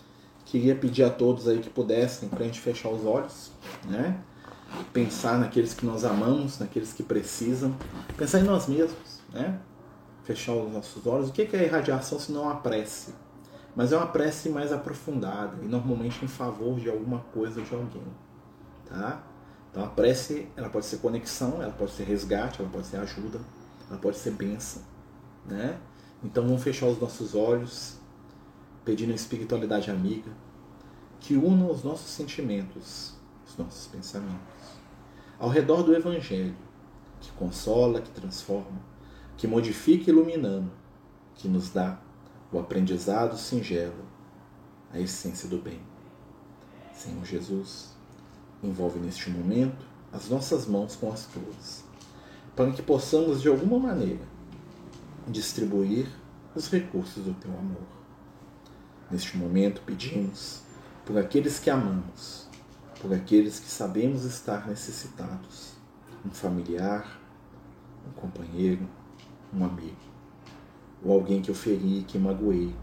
Queria pedir a todos aí que pudessem para a gente fechar os olhos, né? Pensar naqueles que nós amamos, naqueles que precisam, pensar em nós mesmos, né? Fechar os nossos olhos. O que é a irradiação se não a prece? mas é uma prece mais aprofundada e normalmente em favor de alguma coisa ou de alguém, tá? Então a prece, ela pode ser conexão, ela pode ser resgate, ela pode ser ajuda, ela pode ser bênção, né? Então vamos fechar os nossos olhos, pedindo a espiritualidade amiga que una os nossos sentimentos, os nossos pensamentos, ao redor do Evangelho, que consola, que transforma, que modifica iluminando, que nos dá o aprendizado singelo, a essência do bem. Senhor Jesus, envolve neste momento as nossas mãos com as tuas, para que possamos de alguma maneira distribuir os recursos do teu amor. Neste momento pedimos por aqueles que amamos, por aqueles que sabemos estar necessitados, um familiar, um companheiro, um amigo ou alguém que eu feri, que magoei,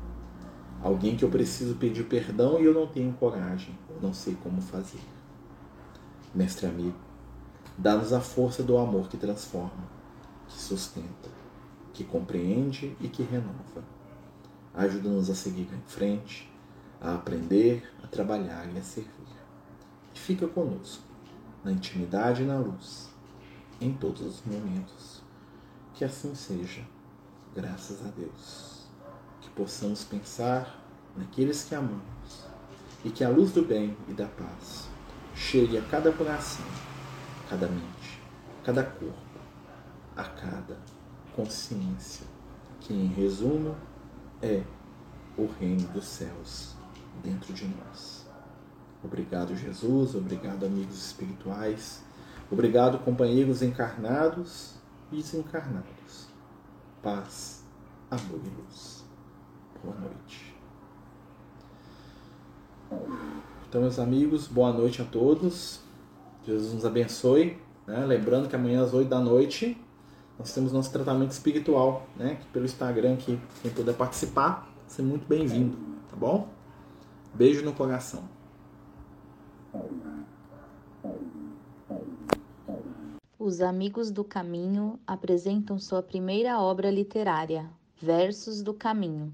alguém que eu preciso pedir perdão e eu não tenho coragem, não sei como fazer. Mestre amigo, dá-nos a força do amor que transforma, que sustenta, que compreende e que renova. Ajuda-nos a seguir em frente, a aprender, a trabalhar e a servir. E fica conosco, na intimidade e na luz, em todos os momentos. Que assim seja graças a Deus. Que possamos pensar naqueles que amamos e que a luz do bem e da paz chegue a cada coração, cada mente, cada corpo, a cada consciência, que em resumo é o reino dos céus dentro de nós. Obrigado, Jesus, obrigado, amigos espirituais, obrigado, companheiros encarnados e desencarnados paz, amor e luz. Boa noite. Então, meus amigos, boa noite a todos. Jesus nos abençoe. Né? Lembrando que amanhã às 8 da noite nós temos nosso tratamento espiritual, né? Pelo Instagram que quem puder participar, ser muito bem-vindo, tá bom? Beijo no coração. Os Amigos do Caminho apresentam sua primeira obra literária, Versos do Caminho,